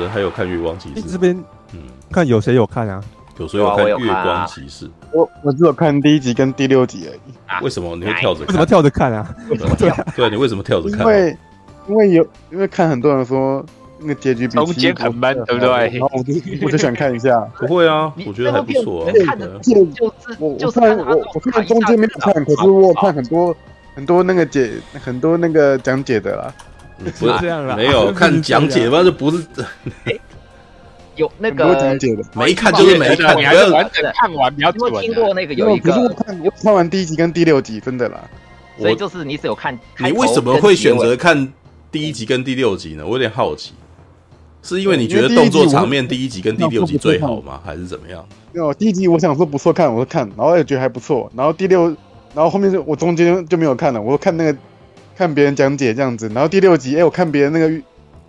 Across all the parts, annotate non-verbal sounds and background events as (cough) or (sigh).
人还有看《月光骑士》这边，嗯，看有谁有看啊？有谁有看《月光骑士》？我我只有看第一集跟第六集而已。为什么你会跳着？为什么跳着看啊？对对，你为什么跳着看？因为因为有因为看很多人说那个结局比中间很闷，对不对？然后我就我就想看一下。(laughs) 不会啊，我觉得还不错啊。看的就是我我看我我看中间没有看，可是我看很多很多那个解很多那个讲解的啦。不是这样的，没有 (laughs) 看讲解吧？就不是。有那个没看就是没看，你还是完整看完比较准。因为听过那个有一个，我看我看完第一集跟第六集，真的啦。所以就是你只有看，你为什么会选择看第一集跟第六集呢？我有点好奇，是因为你觉得动作场面第一集跟第六集最好吗？还是怎么样？没有，第一集我想说不错看，我看，然后也觉得还不错，然后第六，然后后面就我中间就没有看了，我看那个看别人讲解这样子，然后第六集哎，我看别人那个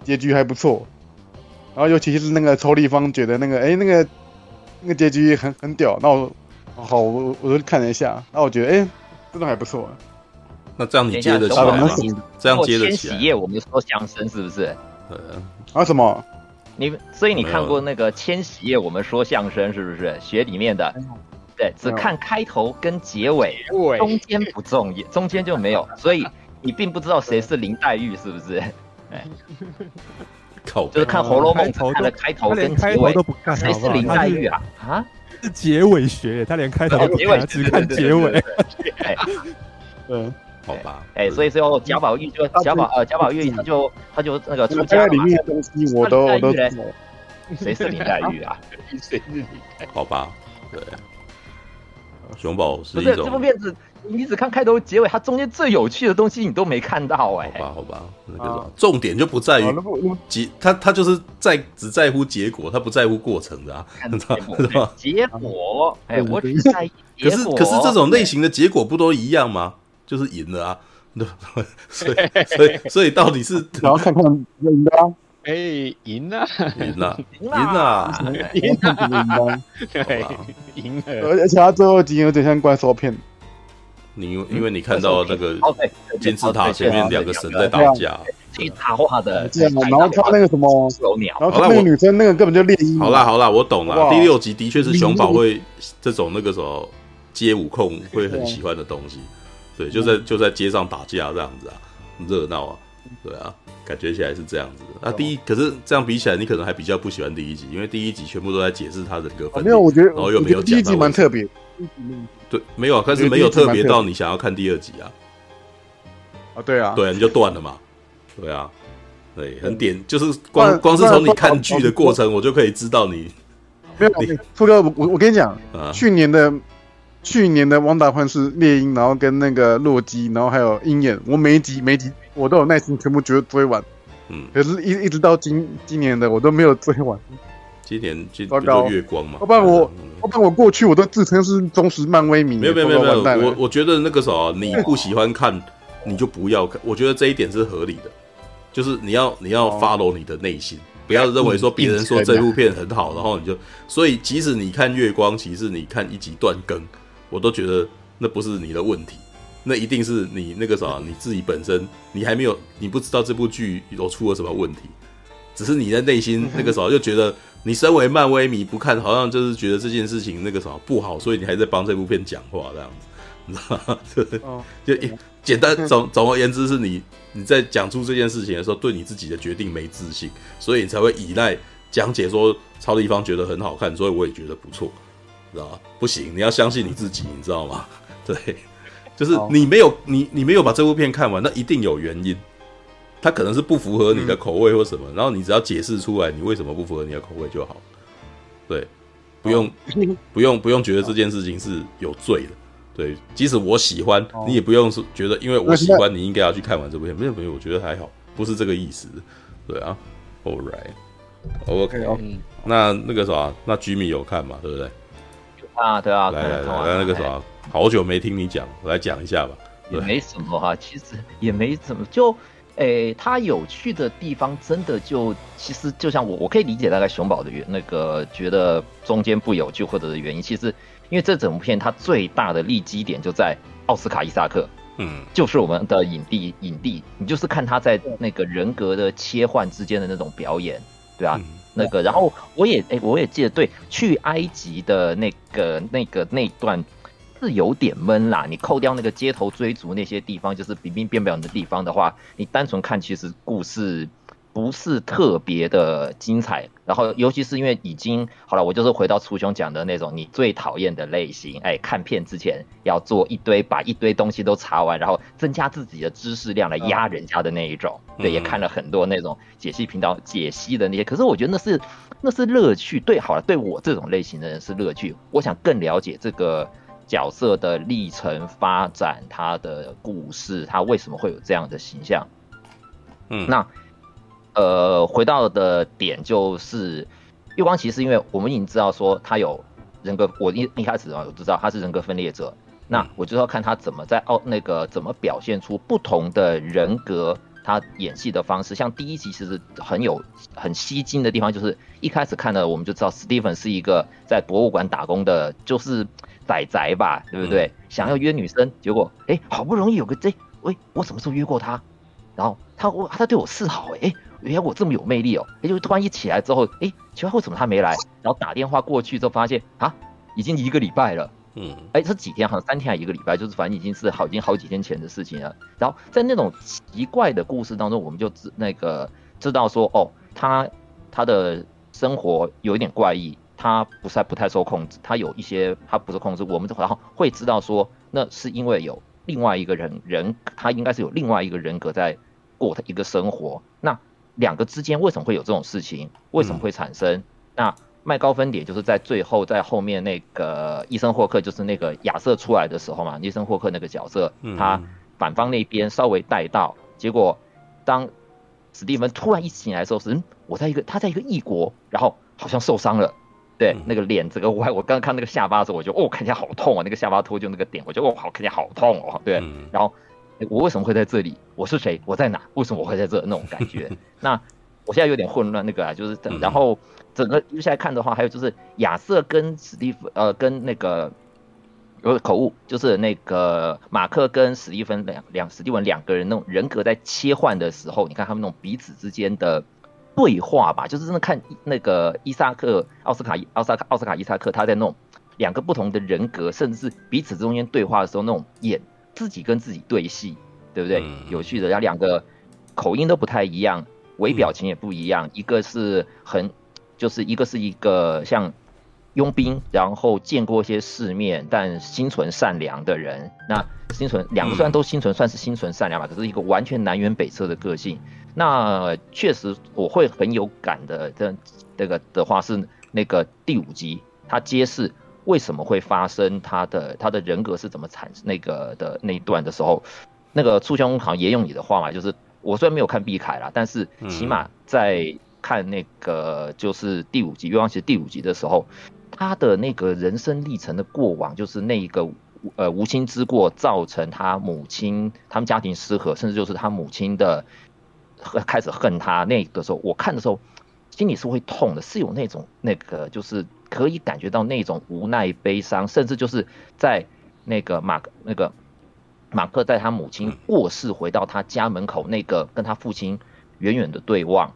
结局还不错。然后尤其是那个抽立方觉得那个哎那个那个结局很很屌，那我好我我就看了一下，那我觉得哎真的还不错。那这样你接得起来吗？这样接得起来。千禧夜我们就说相声是不是？对啊什么？你所以你看过那个千禧夜我们说相声是不是？学里面的，对，只看开头跟结尾，中间不重要，中间就没有，所以你并不知道谁是林黛玉是不是？哎。就是看《红楼梦》看的开头跟结尾都不看，谁是林黛玉啊？啊，是结尾学，他连开头都不看，只看结尾。嗯，好吧。哎，所以最后贾宝玉就贾宝呃贾宝玉他就他就那个出家里面的东西我都我都。谁是林黛玉啊？谁是林黛玉？好吧，对。熊宝是不是这部片子？你只看开头结尾，它中间最有趣的东西你都没看到哎、欸。好吧，好吧，那个什么，重点就不在于结，他他就是在只在乎结果，他不在乎过程的啊，知道吗？结果，哎、欸，我只在意可是可是这种类型的结果不都一样吗？就是赢了啊，对，(laughs) 所以所以所以到底是 (laughs) 然后看看赢的啊，哎，赢了，赢了，赢了，赢了，对，赢了，而且他最后几集有点像怪兽片。你因为你看到那个金字塔前面两个神在打架，金塔画的，然后他那个什么，然后他那个女生那个根本就猎鹰。好啦好啦，我懂了。第六集的确是熊宝会这种那个什么街舞控会很喜欢的东西，对，就在就在街上打架这样子啊，热闹啊，对啊，感觉起来是这样子的。那第一可是这样比起来，你可能还比较不喜欢第一集，因为第一集全部都在解释他人格分裂，没有，我觉得，然后又没有第一集蛮特别。对，没有，但是没有特别到你想要看第二集啊。啊，对啊，对啊，你就断了嘛。对啊，对，很点，就是光光是从你看剧的过程，我就可以知道你。没有，富哥，我我跟你讲，去年的去年的《汪达幻视》猎鹰，然后跟那个洛基，然后还有鹰眼，我每一集每一集我都有耐心全部觉得追完。嗯，可是一一直到今今年的我都没有追完。今年就就月光嘛，要不然我，要不然我过去我都自称是忠实漫威迷。没有没有没有没有，我我觉得那个时候你不喜欢看，(laughs) 你就不要看。我觉得这一点是合理的，就是你要你要 follow 你的内心，不要认为说别人说这部片很好，(laughs) 然后你就。所以即使你看月光，其实你看一集断更，我都觉得那不是你的问题，那一定是你那个啥，你自己本身你还没有，你不知道这部剧有出了什么问题，只是你的内心那个时候就觉得。你身为漫威迷不看，好像就是觉得这件事情那个啥不好，所以你还在帮这部片讲话这样子，你知道吗？对就一简单总总而言之，是你你在讲出这件事情的时候，对你自己的决定没自信，所以你才会依赖讲解说超立方觉得很好看，所以我也觉得不错，知道吗？不行，你要相信你自己，你知道吗？(laughs) 对，就是你没有你你没有把这部片看完，那一定有原因。他可能是不符合你的口味或什么，嗯、然后你只要解释出来，你为什么不符合你的口味就好。对，不用、哦、(laughs) 不用不用觉得这件事情是有罪的。对，即使我喜欢，哦、你也不用是觉得因为我喜欢，你应该要去看完这部片。没有没有，我觉得还好，不是这个意思。对啊，All right，OK，、okay, 嗯、那那个啥，那 Jimmy 有看嘛？对不对？啊，对啊，来来来，来那个啥，好久没听你讲，我来讲一下吧。也没什么哈，(laughs) 其实也没怎么就。诶，它有趣的地方真的就其实就像我，我可以理解大概熊宝的原那个觉得中间不有趣或者的原因。其实因为这整部片它最大的利基点就在奥斯卡伊萨克，嗯，就是我们的影帝影帝，你就是看他在那个人格的切换之间的那种表演，对啊，那个，然后我也哎，我也记得，对，去埃及的那个那个那段是有点闷啦。你扣掉那个街头追逐那些地方，就是冰冰变表的地方的话，你单纯看其实故事。不是特别的精彩，然后尤其是因为已经好了，我就是回到初兄讲的那种你最讨厌的类型，哎，看片之前要做一堆，把一堆东西都查完，然后增加自己的知识量来压人家的那一种，对，也看了很多那种解析频道解析的那些，可是我觉得那是那是乐趣，对，好了，对我这种类型的人是乐趣，我想更了解这个角色的历程发展，他的故事，他为什么会有这样的形象，嗯，那。呃，回到的点就是月光骑士，因为我们已经知道说他有人格，我一一开始啊我就知道他是人格分裂者，那我就要看他怎么在哦那个怎么表现出不同的人格，他演戏的方式。像第一集其实很有很吸睛的地方，就是一开始看的我们就知道史蒂芬是一个在博物馆打工的，就是仔仔吧，对不对？想要约女生，结果哎，好不容易有个这，喂，我什么时候约过他？然后他我他对我示好，哎。原来我这么有魅力哦！哎就突然一起来之后，哎，奇怪为什么他没来？然后打电话过去之后，发现啊，已经一个礼拜了。嗯，哎，这几天好像三天还一个礼拜，就是反正已经是好已经好几天前的事情了。然后在那种奇怪的故事当中，我们就知那个知道说，哦，他他的生活有一点怪异，他不太不太受控制，他有一些他不受控制。我们然后会知道说，那是因为有另外一个人人，他应该是有另外一个人格在过他一个生活。那两个之间为什么会有这种事情？为什么会产生？嗯、那麦高芬点就是在最后，在后面那个伊森霍克，就是那个亚瑟出来的时候嘛，伊森霍克那个角色，他反方那边稍微带到，结果当史蒂芬突然一醒来的时候，是嗯，我在一个他在一个异国，然后好像受伤了，对，那个脸这个歪我刚刚看那个下巴的时候，我就哦看起来好痛啊，那个下巴脱臼那个点，我觉得哦好看起来好痛哦，对，然后。我为什么会在这里？我是谁？我在哪？为什么我会在这？那种感觉。(laughs) 那我现在有点混乱。那个啊，就是然后整个接下来看的话，还有就是亚瑟跟史蒂夫，呃，跟那个有口误，就是那个马克跟史蒂芬两两史蒂文两个人那种人格在切换的时候，你看他们那种彼此之间的对话吧，就是真的看那个伊萨克奥斯卡奥斯卡奥斯卡伊萨克他在那种两个不同的人格，甚至是彼此中间对话的时候那种演。自己跟自己对戏，对不对？嗯、有趣的，然后两个口音都不太一样，微表情也不一样。嗯、一个是很，就是一个是一个像佣兵，然后见过一些世面，但心存善良的人。那心存两个虽然都心存算是心存善良吧，可是一个完全南辕北辙的个性。那确实我会很有感的，这这个的话是那个第五集，他揭示。为什么会发生他的他的人格是怎么产那个的那一段的时候，那个初兄好像也用你的话嘛，就是我虽然没有看碧凯啦，但是起码在看那个就是第五集《月光骑士》第五集的时候，他的那个人生历程的过往，就是那一个呃无心之过造成他母亲他们家庭失和，甚至就是他母亲的开始恨他那个时候，我看的时候心里是会痛的，是有那种那个就是。可以感觉到那种无奈、悲伤，甚至就是在那个马那个马克在他母亲过世回到他家门口那个跟他父亲远远的对望，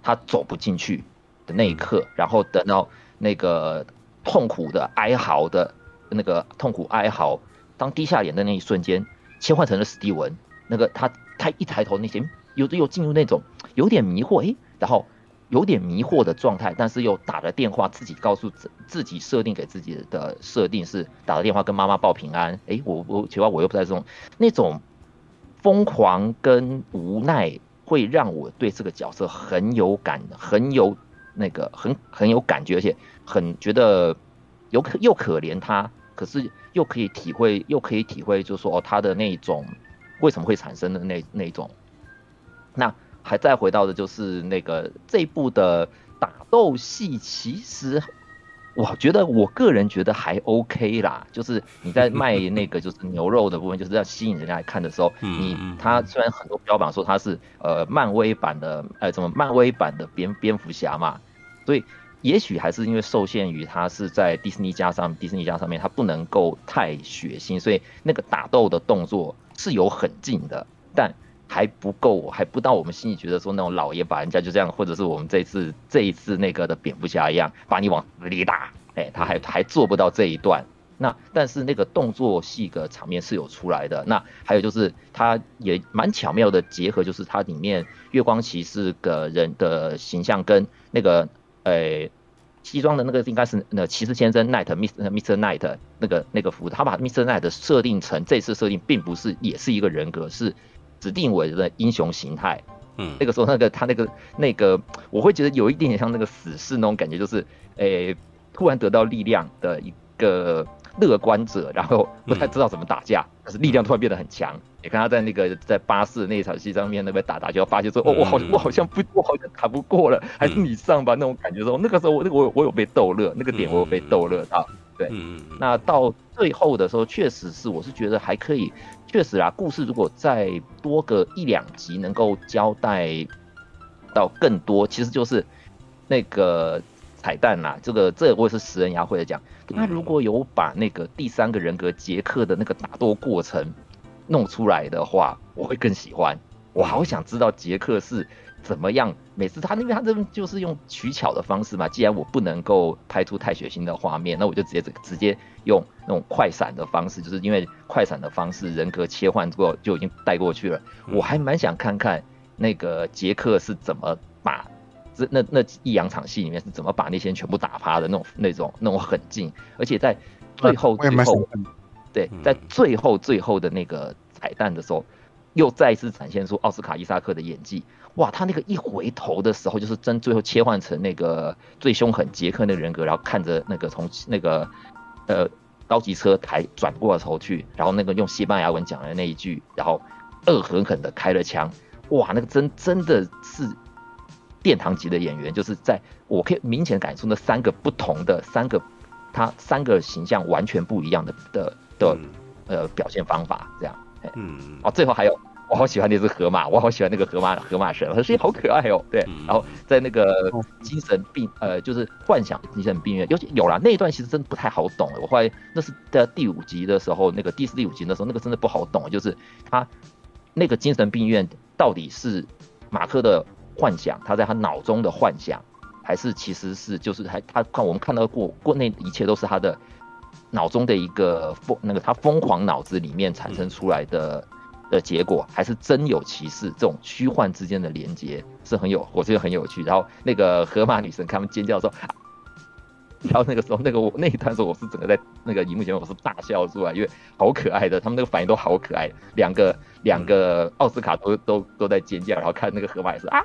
他走不进去的那一刻，然后等到那个痛苦的哀嚎的那个痛苦哀嚎，当低下脸的那一瞬间，切换成了史蒂文，那个他他一抬头那些有的又进入那种有点迷惑，诶，然后。有点迷惑的状态，但是又打了电话，自己告诉自自己设定给自己的设定是打了电话跟妈妈报平安。哎，我我奇怪，我又不在这种那种疯狂跟无奈，会让我对这个角色很有感，很有那个很很有感觉，而且很觉得有可又可怜他，可是又可以体会，又可以体会，就是说哦，他的那种为什么会产生的那那种那。还再回到的就是那个这一部的打斗戏，其实我觉得我个人觉得还 OK 啦。就是你在 (laughs) 卖那个就是牛肉的部分，就是要吸引人家来看的时候，你他虽然很多标榜说他是呃漫威版的，呃什么漫威版的蝙蝙蝠侠嘛，所以也许还是因为受限于他是在迪士尼加上迪士尼加上面，他不能够太血腥，所以那个打斗的动作是有很近的，但。还不够，还不到我们心里觉得说那种老爷把人家就这样，或者是我们这次这一次那个的蝙蝠侠一样把你往死里打，哎，他还还做不到这一段。那但是那个动作戏的场面是有出来的。那还有就是他也蛮巧妙的结合，就是它里面月光骑士的人的形象跟那个呃西装的那个应该是那骑士先生 night mr mr night 那个那个服，他把 mr night 设定成这次设定并不是也是一个人格，是指定为的英雄形态。嗯，那个时候那个他那个那个我会觉得有一点点像那个死侍那种感觉，就是诶突然得到力量的一个。乐观者，然后不太知道怎么打架，嗯、但是力量突然变得很强。你看他在那个在巴士那一场戏上面那边打打，就要发现说，哦，我好我好像不我好像打不过了，还是你上吧那种感觉。说那个时候我那个我我有被逗乐，那个点我有被逗乐到。对，那到最后的时候，确实是我是觉得还可以，确实啊，故事如果再多个一两集能够交代到更多，其实就是那个。彩蛋啦，这个这个、我也是食人牙会的讲。他如果有把那个第三个人格杰克的那个打斗过程弄出来的话，我会更喜欢。我好想知道杰克是怎么样。每次他那边他这边就是用取巧的方式嘛。既然我不能够拍出太血腥的画面，那我就直接直接用那种快闪的方式，就是因为快闪的方式人格切换之后就已经带过去了。我还蛮想看看那个杰克是怎么把。这那那一两场戏里面是怎么把那些人全部打趴的那种那种那种狠劲，而且在最后最后，对，在最后最后的那个彩蛋的时候，又再一次展现出奥斯卡伊萨克的演技。哇，他那个一回头的时候，就是真最后切换成那个最凶狠杰克那个人格，然后看着那个从那个呃高级车台转过头去，然后那个用西班牙文讲的那一句，然后恶狠狠的开了枪。哇，那个真真的是。殿堂级的演员，就是在我可以明显感受那三个不同的三个，他三个形象完全不一样的的的呃表现方法，这样，嗯，哦，最后还有我好喜欢那只河马，我好喜欢那个河马河马神，他声音好可爱哦，对，然后在那个精神病呃就是幻想精神病院，尤其有了那一段其实真的不太好懂，我后来那是在第五集的时候，那个第四第五集的时候，那个真的不好懂，就是他那个精神病院到底是马克的。幻想，他在他脑中的幻想，还是其实是就是还他看我们看到过过那一切都是他的脑中的一个疯那个他疯狂脑子里面产生出来的的结果，还是真有其事？这种虚幻之间的连接是很有，我觉得很有趣。然后那个河马女神他们尖叫说。然后那个时候，那个我那一段时候，我是整个在那个荧幕前面，我是大笑出来，因为好可爱的，他们那个反应都好可爱，两个两个奥斯卡都都都在尖叫，然后看那个河马也是啊，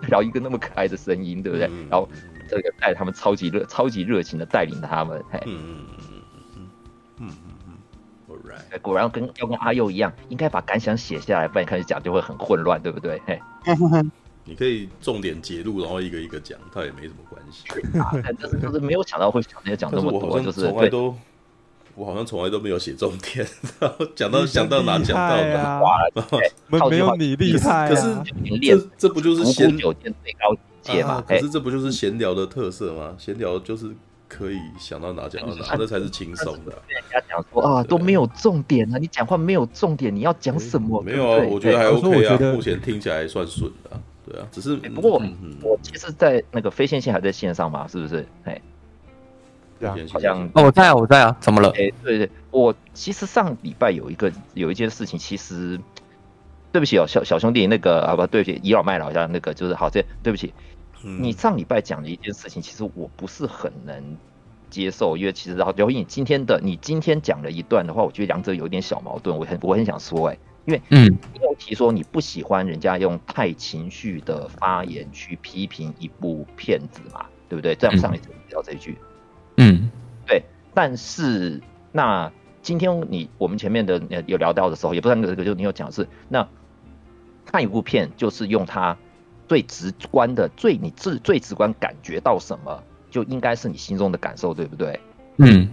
然后一个那么可爱的声音，对不对？然后这个带他们超级热、超级热情的带领他们，嘿，嗯果然跟要跟阿佑一样，应该把感想写下来，不然开始讲就会很混乱，对不对？嘿。(laughs) 你可以重点截录，然后一个一个讲，倒也没什么关系。(laughs) 啊，就是就是没有想到会想那些讲这么多，就是从来都，我好像从来都没有写重点，然后讲到想到哪讲到哪，没有你厉害。可是这这不就是闲酒店最高阶嘛？可是这不就是闲聊的特色吗？闲聊就是可以想到哪讲到哪，那才是轻松的。人家讲说啊，都没有重点啊，你讲话没有重点，你要讲什么？没有啊，我觉得还 OK 啊，目前听起来算顺的。对啊，只是不过我其实，在那个非线性还在线上嘛，是不是？哎，对啊，好像哦，我在啊，我在啊，怎么了？哎，对对，我其实上礼拜有一个有一件事情，其实对不起哦，小小兄弟，那个啊不，对不起，倚老卖老，像那个就是好，这对不起，你上礼拜讲的一件事情，其实我不是很能接受，因为其实然后由于你今天的你今天讲了一段的话，我觉得两者有一点小矛盾，我很我很想说，哎。因为，嗯，你有提说你不喜欢人家用太情绪的发言去批评一部片子嘛，对不对？这样上一次提到这一句，嗯，对。但是那今天你我们前面的有聊到的时候，也不知道那个就你有讲是，那看一部片就是用它最直观的、最你自最直观感觉到什么，就应该是你心中的感受，对不对？嗯，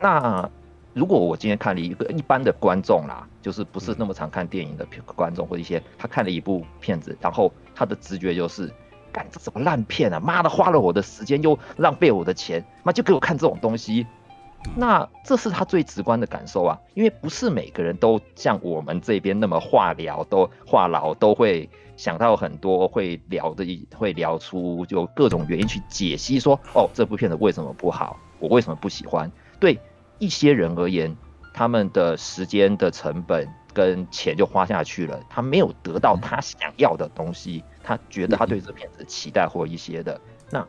那。如果我今天看了一个一般的观众啦，就是不是那么常看电影的观众或者一些，他看了一部片子，然后他的直觉就是，干这什么烂片啊！妈的，花了我的时间又浪费我的钱，妈就给我看这种东西，那这是他最直观的感受啊，因为不是每个人都像我们这边那么话聊，都话痨都会想到很多会聊的，会聊出就各种原因去解析说，哦，这部片子为什么不好，我为什么不喜欢？对一些人而言，他们的时间的成本跟钱就花下去了，他没有得到他想要的东西，他觉得他对这片子期待或一些的那。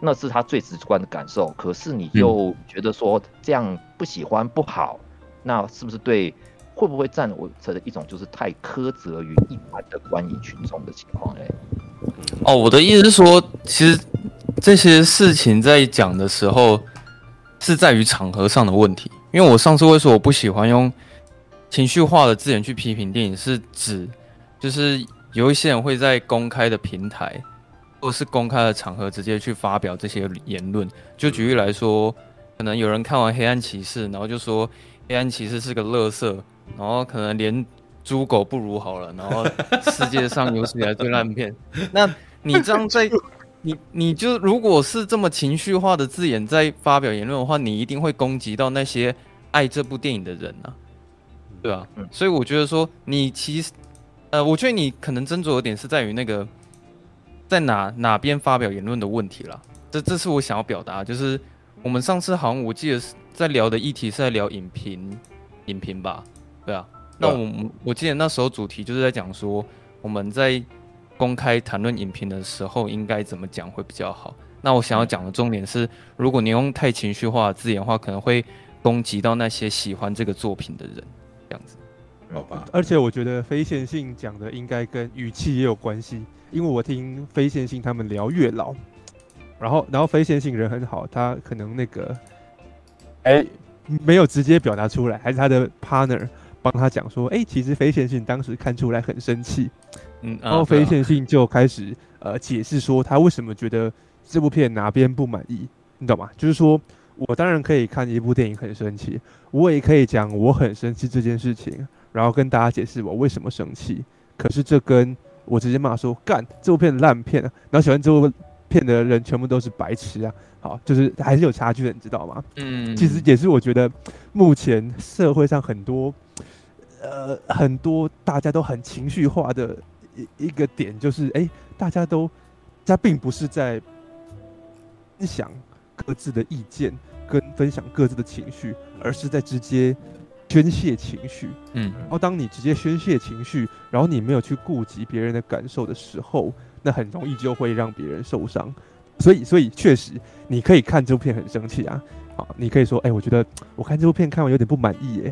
那是他最直观的感受，可是你又觉得说这样不喜欢不好，那是不是对？会不会占我的一种就是太苛责于一般的观影群众的情况嘞？哦，我的意思是说，其实这些事情在讲的时候是在于场合上的问题。因为我上次会说我不喜欢用情绪化的字眼去批评电影，是指就是有一些人会在公开的平台。或是公开的场合直接去发表这些言论，就举例来说，可能有人看完《黑暗骑士》，然后就说《黑暗骑士》是个垃圾，然后可能连猪狗不如好了，然后世界上有史以来最烂片。(laughs) 那你这样在，(laughs) 你你就如果是这么情绪化的字眼在发表言论的话，你一定会攻击到那些爱这部电影的人啊，对啊，所以我觉得说，你其实，呃，我觉得你可能斟酌的点是在于那个。在哪哪边发表言论的问题了？这这是我想要表达，就是我们上次好像我记得是在聊的议题是在聊影评，影评吧？对啊。那我我记得那时候主题就是在讲说我们在公开谈论影评的时候应该怎么讲会比较好。那我想要讲的重点是，如果你用太情绪化的字眼的话，可能会攻击到那些喜欢这个作品的人，这样子。好吧。而且我觉得非线性讲的应该跟语气也有关系。因为我听非线性他们聊月老，然后然后非线性人很好，他可能那个，哎、欸，没有直接表达出来，还是他的 partner 帮他讲说，哎、欸，其实非线性当时看出来很生气，嗯，然后非线性就开始呃解释说他为什么觉得这部片哪边不满意，你懂吗？就是说我当然可以看一部电影很生气，我也可以讲我很生气这件事情，然后跟大家解释我为什么生气，可是这跟我直接骂说干这部片烂片啊，然后喜欢这部片的人全部都是白痴啊！好，就是还是有差距的，你知道吗？嗯，其实也是我觉得目前社会上很多呃很多大家都很情绪化的一一个点，就是哎、欸，大家都他并不是在分享各自的意见跟分享各自的情绪，而是在直接。宣泄情绪，嗯，然后当你直接宣泄情绪，然后你没有去顾及别人的感受的时候，那很容易就会让别人受伤。所以，所以确实，你可以看这部片很生气啊，好，你可以说，哎、欸，我觉得我看这部片看完有点不满意，耶，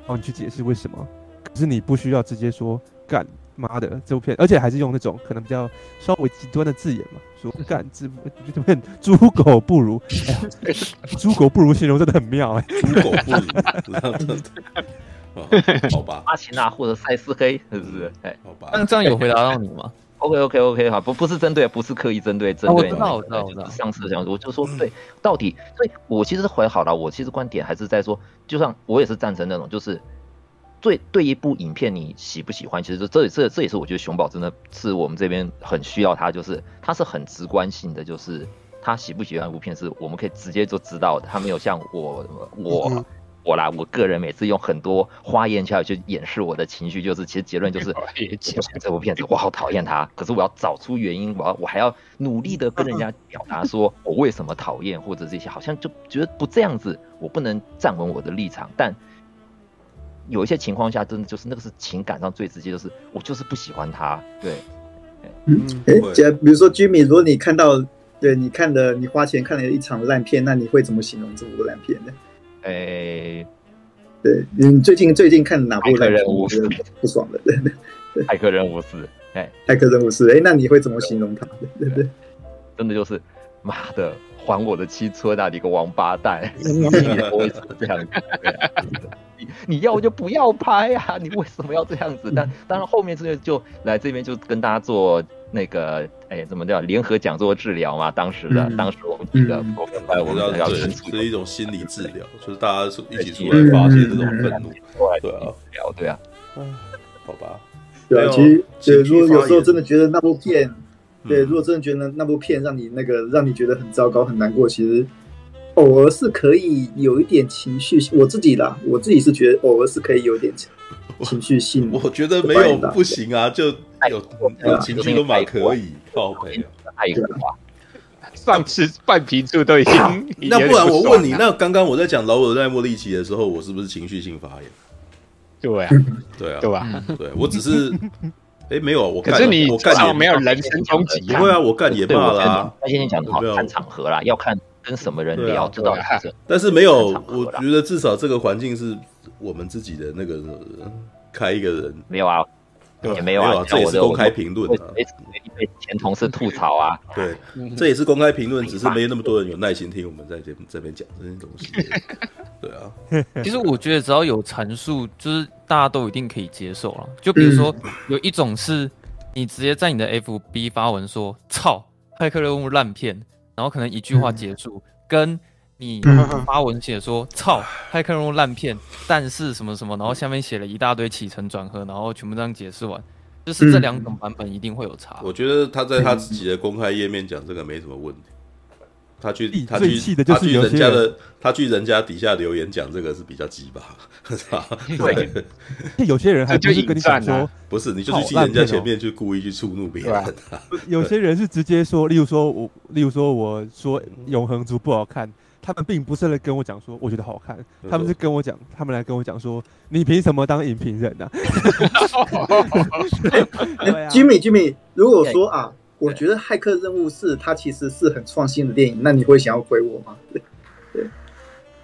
然后你去解释为什么。可是你不需要直接说干。妈的，这部片，而且还是用那种可能比较稍微极端的字眼嘛，说干这这部片猪狗不如，猪、哎、狗不如形容真的很妙哎，猪狗不如，(laughs) 好吧，阿奇娜或者赛斯黑是不是？哎，好吧，那这样有回答到你吗？(laughs) OK OK OK 好，不不是针对，不是刻意针对，针对我知道我知道，上次这样子，我就说对，到底，所以我其实回好了，我其实观点还是在说，就像我也是赞成那种，就是。对对一部影片你喜不喜欢，其实这这这这也是我觉得熊宝真的是我们这边很需要他，就是他是很直观性的，就是他喜不喜欢一部片是我们可以直接就知道的，他没有像我我我啦，我个人每次用很多花言巧语去掩饰我的情绪，就是其实结论就是 (laughs) 这部片子我好讨厌他，可是我要找出原因，我要我还要努力的跟人家 (laughs) 表达说我为什么讨厌或者这些，好像就觉得不这样子，我不能站稳我的立场，但。有一些情况下，真的就是那个是情感上最直接，就是我就是不喜欢他。对，嗯，哎、欸，假比如说 Jimmy，如果你看到，对你看的，你花钱看了一场烂片，那你会怎么形容这部烂片呢？哎、欸，对你最近最近看哪部烂片？我觉得不爽的，对对，骇客任务四，哎，骇客任务四，哎，那你会怎么形容他？对对，真的就是妈的。还我的青春啊！你个王八蛋！(laughs) 你为什么这样子？你你要就不要拍啊！你为什么要这样子？但当然后面这个就来这边就跟大家做那个哎，怎么叫联合讲座治疗嘛？当时的、嗯、当时我们几个我们来我们要是一种心理治疗，就是大家一起出来发泄这种愤怒，对啊，聊对啊，嗯，好吧，对啊，其实对，如果有时候真的觉得那部片。对，如果真的觉得那部片让你那个让你觉得很糟糕很难过，其实偶尔是可以有一点情绪，我自己啦，我自己是觉得偶尔是可以有一点情绪性。我觉得没有不行啊，就有有情绪都蛮可以，靠北。太过啊！(laughs) 上次半瓶醋都已经，那不然我问你，那刚刚我在讲劳尔代莫利奇的时候，我是不是情绪性发言？对啊，对啊，对吧？对我只是，哎，没有，我可是你我干也没有人身攻击，不会啊，我干也骂啦。那天你讲的好看场合啦，要看跟什么人聊，知道是。但是没有，我觉得至少这个环境是我们自己的那个开一个人没有啊。也没有啊，这也是公开评论啊。被前同事吐槽啊。(laughs) 对，这也是公开评论，只是没那么多人有耐心听我们在这这边讲这些东西。(laughs) 对啊，其实我觉得只要有阐述，就是大家都一定可以接受了。就比如说，有一种是你直接在你的 FB 发文说“操，骇客任务烂片”，然后可能一句话结束，跟。你发文写说“操，骇客任务烂片”，但是什么什么，然后下面写了一大堆起承转合，然后全部这样解释完，就是这两种版本一定会有差。我觉得他在他自己的公开页面讲这个没什么问题。他去他去他去人家的他去人家底下留言讲这个是比较鸡巴，(laughs) 是吧？对，(laughs) 有些人还不是跟你讲说，不是，你就去人家前面去故意去触怒别人。(laughs) 有些人是直接说，例如说我，例如说我说永恒族不好看。他们并不是来跟我讲说我觉得好看，他们是跟我讲，他们来跟我讲说你凭什么当影评人呢？Jimmy，Jimmy，如果说啊，我觉得《骇客任务四》它其实是很创新的电影，那你会想要回我吗？(laughs) 对。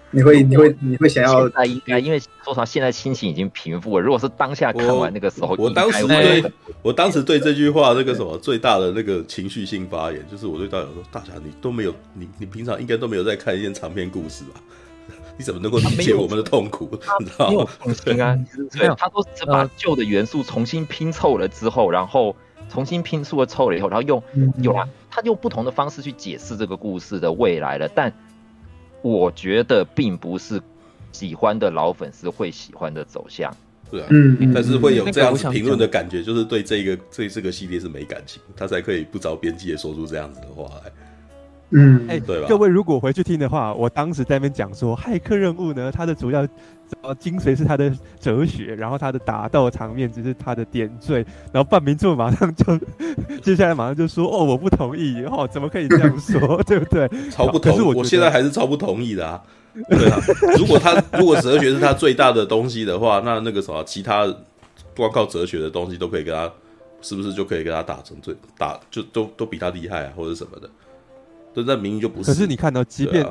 你会你会你会想要？现在应该，因为说实话，现在心情已经平复了。如果是当下看完那个时候，我，我当时对，我当时对这句话那个什么最大的那个情绪性发言，就是我对大家说：“大侠，你都没有，你你平常应该都没有在看一些长篇故事吧？(laughs) 你怎么能够理解我们的痛苦？(laughs) 你知道吗？”应该对，他都是把旧的元素重新拼凑了之后，然后重新拼凑了凑了以后，然后用有了他用不同的方式去解释这个故事的未来了，但。我觉得并不是喜欢的老粉丝会喜欢的走向，对啊，嗯，但是会有这样子评论的感觉，就是对这个对这个系列是没感情，他才可以不着边际的说出这样子的话来。嗯，哎，对吧？各位如果回去听的话，我当时在那边讲说，骇客任务呢，它的主要呃精髓是他的哲学，然后他的打斗场面只是他的点缀，然后半明柱马上就 (laughs) 接下来马上就说，哦，我不同意，哦，怎么可以这样说，(laughs) 对不对？超不同意，我现在还是超不同意的啊。对啊，如果他如果哲学是他最大的东西的话，那那个什么其他光靠哲学的东西都可以跟他，是不是就可以跟他打成最打就都都比他厉害啊，或者什么的？那明明就不是。可是你看到，即便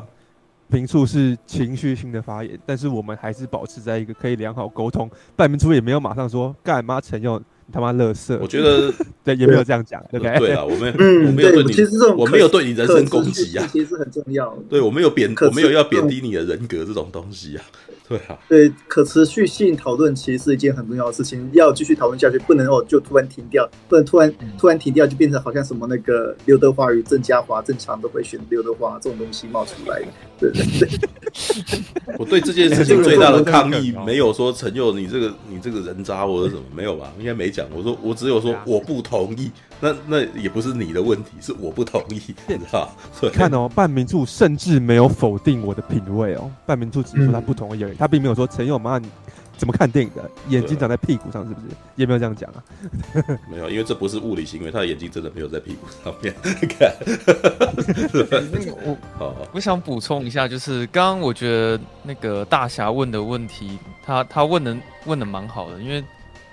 平处是情绪性的发言，但是我们还是保持在一个可以良好沟通。半明初也没有马上说干嘛陈佑你他妈乐色。我觉得 (laughs) 对，也没有这样讲，对不对？对啊，我们 (laughs) 嗯，我没有对你，其实这种我没有对你人身攻击啊，其实很重要。对，我没有贬，我没有要贬低你的人格这种东西啊。对啊，对，可持续性讨论其实是一件很重要的事情，要继续讨论下去，不能哦就突然停掉，不能突然突然停掉就变成好像什么那个刘德华与郑嘉华正常都会选刘德华这种东西冒出来。对对对，(laughs) 我对这件事情最大的抗议没有说陈佑你这个你这个人渣或者什么没有吧？应该没讲，我说我只有说我不同意，那那也不是你的问题，是我不同意，(laughs) 你知道？看哦，半名处甚至没有否定我的品味哦，半名处只说他不同意而已。他并没有说陈友妈，你怎么看电影的？眼睛长在屁股上是不是？也没有这样讲啊。(laughs) 没有，因为这不是物理行为，他的眼睛真的没有在屁股上面。(laughs) 那个我，好，我想补充一下，就是刚刚我觉得那个大侠问的问题，他他问的问的蛮好的，因为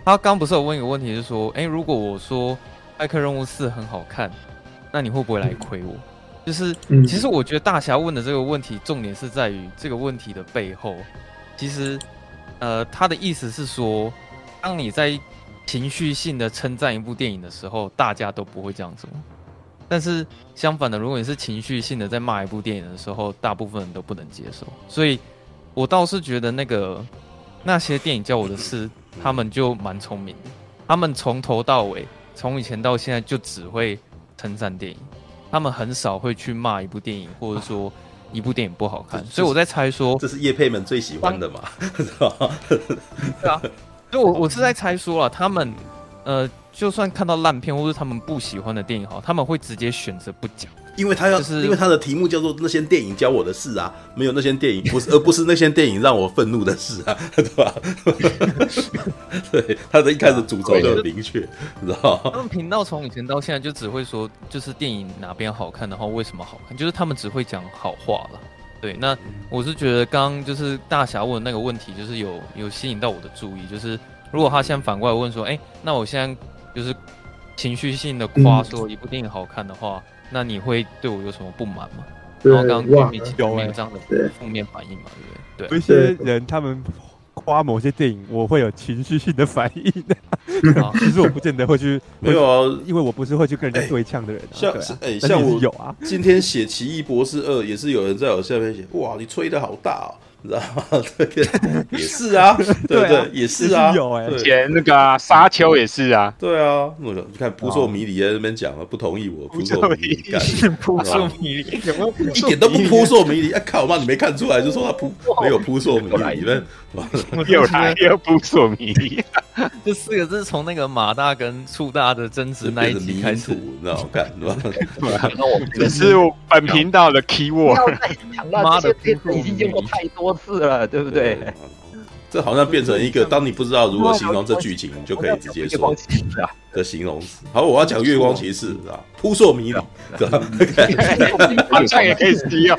他刚不是有问一个问题，是说，哎、欸，如果我说《骇客任务四》很好看，那你会不会来亏我？嗯就是，其实我觉得大侠问的这个问题，重点是在于这个问题的背后。其实，呃，他的意思是说，当你在情绪性的称赞一部电影的时候，大家都不会这样做。但是相反的，如果你是情绪性的在骂一部电影的时候，大部分人都不能接受。所以，我倒是觉得那个那些电影教我的事，他们就蛮聪明的。他们从头到尾，从以前到现在，就只会称赞电影。他们很少会去骂一部电影，或者说一部电影不好看，所以我在猜说，这是叶佩们最喜欢的嘛，是吧？对啊，所以我我是在猜说了，他们呃，就算看到烂片或者他们不喜欢的电影，好，他们会直接选择不讲，因为他要，就是因为他的题目叫做那些电影教我的事啊，没有那些电影不是，(laughs) 而不是那些电影让我愤怒的事啊，(laughs) 对吧？(laughs) 对，他的一开始主轴就很明确，你知道吗？他们频道从以前到现在就只会说，就是电影哪边好看，然后为什么好看，就是他们只会讲好话了。对，那我是觉得刚刚就是大侠问的那个问题，就是有有吸引到我的注意，就是如果他现在反过来问说，哎，那我现在就是情绪性的夸说一部电影好看的话。那你会对我有什么不满吗？然后刚刚有这样的负面反应嘛？对不对？对，有一些人他们夸某些电影，我会有情绪性的反应的。(laughs) 其实我不见得会去，没有啊，因为我不是会去跟人家对呛的人。像哎，像我有啊。(laughs) 今天写《奇异博士二》，也是有人在我下面写，哇，你吹的好大哦。你知道吗？这个也是啊，对不对？也是啊，(laughs) 有哎，前那个沙丘也是啊，对啊。我你看扑朔迷离在那边讲了，不同意我扑朔迷离，扑朔迷离有没有？一点都不扑朔迷离。哎靠妈，你没看出来就说他扑没有扑朔迷离？你们又来 (laughs) 又扑朔迷离，这四个字从那个马大跟醋大的争执那一集开始，你知道看是吧？(laughs) 这是本频道的 keyword。妈的，已经见过太多。是了，对不对？这好像变成一个，当你不知道如何形容这剧情，你就可以直接说的形容词。好，我要讲月光骑士啊，扑朔迷离，(laughs) 好像也可以使用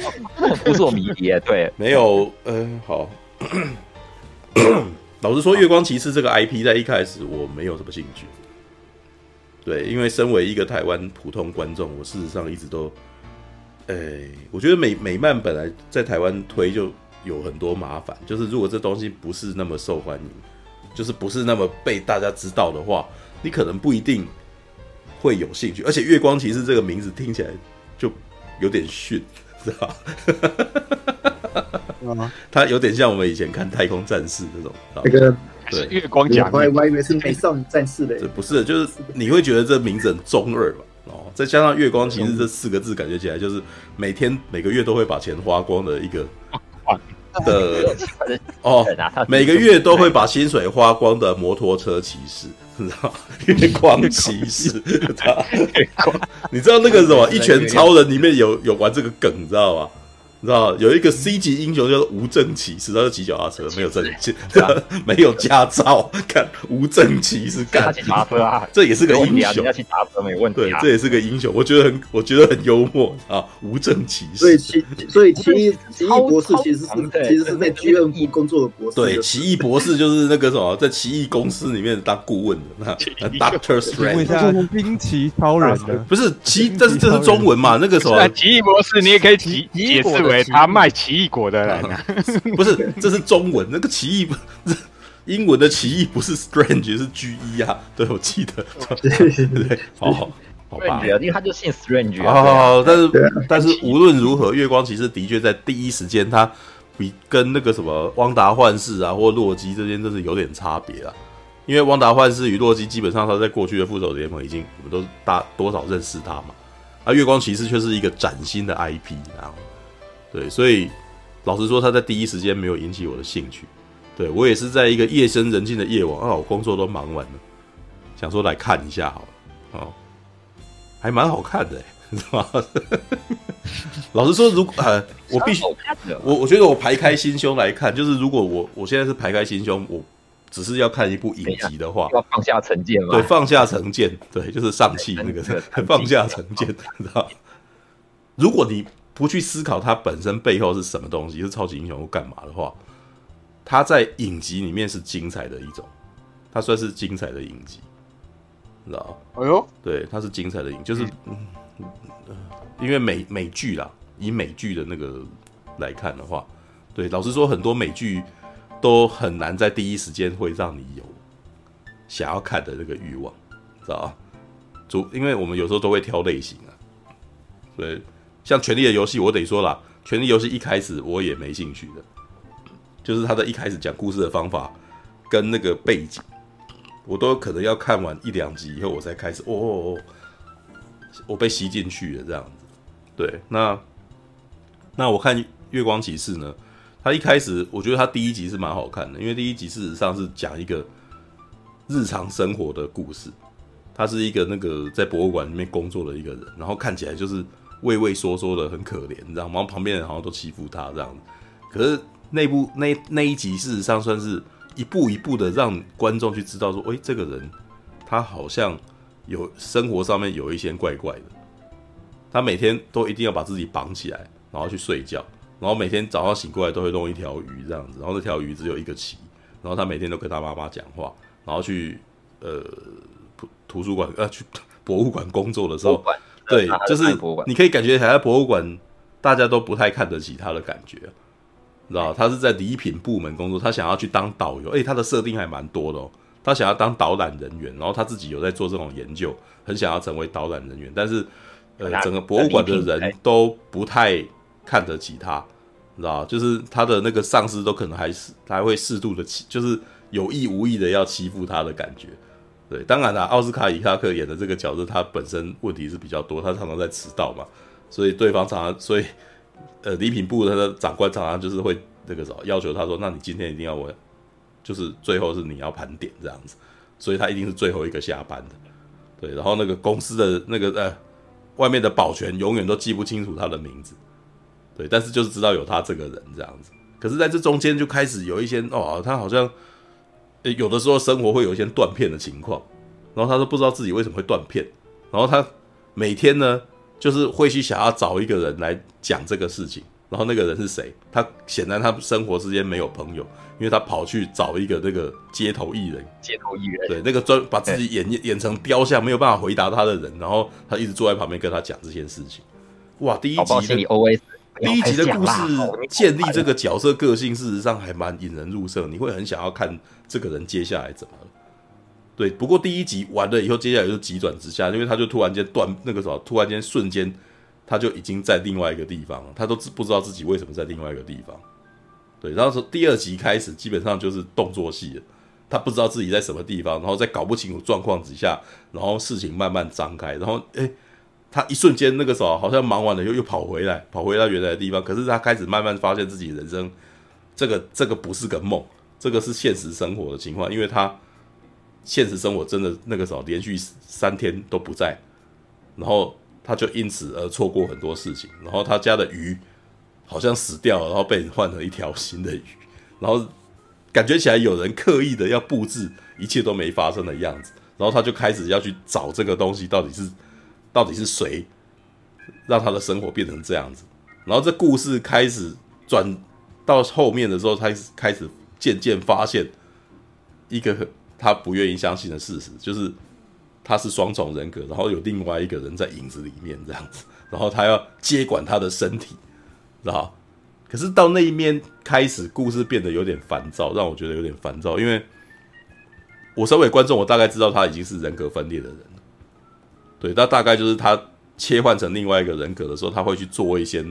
扑朔迷离。对，没有，嗯，好。(coughs) 老实说，月光骑士这个 IP 在一开始我没有什么兴趣。对，因为身为一个台湾普通观众，我事实上一直都，哎，我觉得美美漫本来在台湾推就。有很多麻烦，就是如果这东西不是那么受欢迎，就是不是那么被大家知道的话，你可能不一定会有兴趣。而且《月光骑士》这个名字听起来就有点逊，知道吧？它有点像我们以前看《太空战士》那种，那个对月光甲，我还以为是美少女战士的，不是，就是你会觉得这名字很中二吧？哦，再加上《月光骑士》这四个字，感觉起来就是每天每个月都会把钱花光的一个。的 (laughs) 哦，每个月都会把薪水花光的摩托车骑士，(laughs) 你知道月光 (laughs) 骑士，你知道那个什么？一拳超人里面有有玩这个梗，你知道吗？你知道有一个 C 级英雄叫做无证骑士，他是骑脚踏车，没有证件，(laughs) 没有驾照，看无证骑士干骑马车啊，(laughs) 这也是个英雄，要骑马车没问题。对，这也是个英雄，我觉得很，我觉得很幽默啊，无证骑士。所以奇，所以奇异奇异博士其实是其实是在 G N 部工作的博士。对，奇异博士就是那个什么，在奇异公司里面当顾问的那 Doctor (laughs) Strange。问一下惊奇超人的，不是奇，这是这是中文嘛？那个什么奇异博士，你也可以解解释为。他卖奇异果的人，(laughs) 不是，这是中文。那个奇异，(laughs) 英文的奇异不是 strange，是 G E 啊。对，我记得，对对，好好好吧，因为他就姓 strange。好，但是但是无论如何，月光骑士的确在第一时间，他比跟那个什么汪达幻视啊，或洛基之间真是有点差别啊。因为汪达幻视与洛基基本上他在过去的复仇者联盟已经我们都大多少认识他嘛，而月光骑士却是一个崭新的 IP，然后。对，所以老实说，他在第一时间没有引起我的兴趣。对，我也是在一个夜深人静的夜晚啊，我工作都忙完了，想说来看一下好了，哦，还蛮好看的，(laughs) 你知道吗？(laughs) 老实说，如果呃，我必须，我我觉得我排开心胸来看，就是如果我我现在是排开心胸，我只是要看一部影集的话，要放下成见嘛？对，放下成见，对，就是上气那个，(laughs) 放下成见，知道？如果你。不去思考它本身背后是什么东西，是超级英雄或干嘛的话，它在影集里面是精彩的一种，它算是精彩的影集，你知道吗？哎呦，对，它是精彩的影，就是，嗯，因为美美剧啦，以美剧的那个来看的话，对，老实说，很多美剧都很难在第一时间会让你有想要看的那个欲望，知道吧？主，因为我们有时候都会挑类型啊，所以。像《权力的游戏》，我得说啦，《权力游戏》一开始我也没兴趣的，就是他的一开始讲故事的方法跟那个背景，我都可能要看完一两集以后，我才开始哦哦哦，我被吸进去了这样子。对，那那我看《月光骑士》呢，他一开始我觉得他第一集是蛮好看的，因为第一集事实上是讲一个日常生活的故事，他是一个那个在博物馆里面工作的一个人，然后看起来就是。畏畏缩缩的，很可怜，这样，然后旁边人好像都欺负他这样。可是那部那那一集，事实上算是一步一步的让观众去知道说，诶，这个人他好像有生活上面有一些怪怪的。他每天都一定要把自己绑起来，然后去睡觉，然后每天早上醒过来都会弄一条鱼这样子，然后那条鱼只有一个鳍，然后他每天都跟他妈妈讲话，然后去呃图图书馆呃去博物馆工作的时候，对，就是你可以感觉还在博物馆，大家都不太看得起他的感觉，知道他是在礼品部门工作，他想要去当导游，诶，他的设定还蛮多的哦，他想要当导览人员，然后他自己有在做这种研究，很想要成为导览人员，但是呃，整个博物馆的人都不太看得起他，知道就是他的那个上司都可能还是还会适度的欺，就是有意无意的要欺负他的感觉。对，当然啦，奥斯卡·伊萨克演的这个角色，他本身问题是比较多，他常常在迟到嘛，所以对方常常，所以呃，礼品部的他的长官常常就是会那个什么要求他说，那你今天一定要我，就是最后是你要盘点这样子，所以他一定是最后一个下班的。对，然后那个公司的那个呃，外面的保全永远都记不清楚他的名字，对，但是就是知道有他这个人这样子。可是在这中间就开始有一些哦，他好像。有的时候生活会有一些断片的情况，然后他都不知道自己为什么会断片，然后他每天呢，就是会去想要找一个人来讲这个事情，然后那个人是谁？他显然他生活之间没有朋友，因为他跑去找一个那个街头艺人，街头艺人，对，那个专把自己演演成雕像，没有办法回答他的人，然后他一直坐在旁边跟他讲这件事情。哇，第一集的第一集的故事建立这个角色个性，事实上还蛮引人入胜，你会很想要看这个人接下来怎么。对，不过第一集完了以后，接下来就急转直下，因为他就突然间断那个什么，突然间瞬间他就已经在另外一个地方了，他都不知道自己为什么在另外一个地方。对，然后从第二集开始基本上就是动作戏了，他不知道自己在什么地方，然后在搞不清楚状况之下，然后事情慢慢张开，然后诶。他一瞬间那个时候好像忙完了又又跑回来，跑回到原来的地方。可是他开始慢慢发现自己人生，这个这个不是个梦，这个是现实生活的情况。因为他现实生活真的那个时候连续三天都不在，然后他就因此而错过很多事情。然后他家的鱼好像死掉了，然后被人换了一条新的鱼，然后感觉起来有人刻意的要布置一切都没发生的样子。然后他就开始要去找这个东西到底是。到底是谁让他的生活变成这样子？然后这故事开始转到后面的时候，他开始渐渐发现一个他不愿意相信的事实，就是他是双重人格，然后有另外一个人在影子里面这样子，然后他要接管他的身体，知道？可是到那一面开始，故事变得有点烦躁，让我觉得有点烦躁，因为我身为观众，我大概知道他已经是人格分裂的人。对，那大概就是他切换成另外一个人格的时候，他会去做一些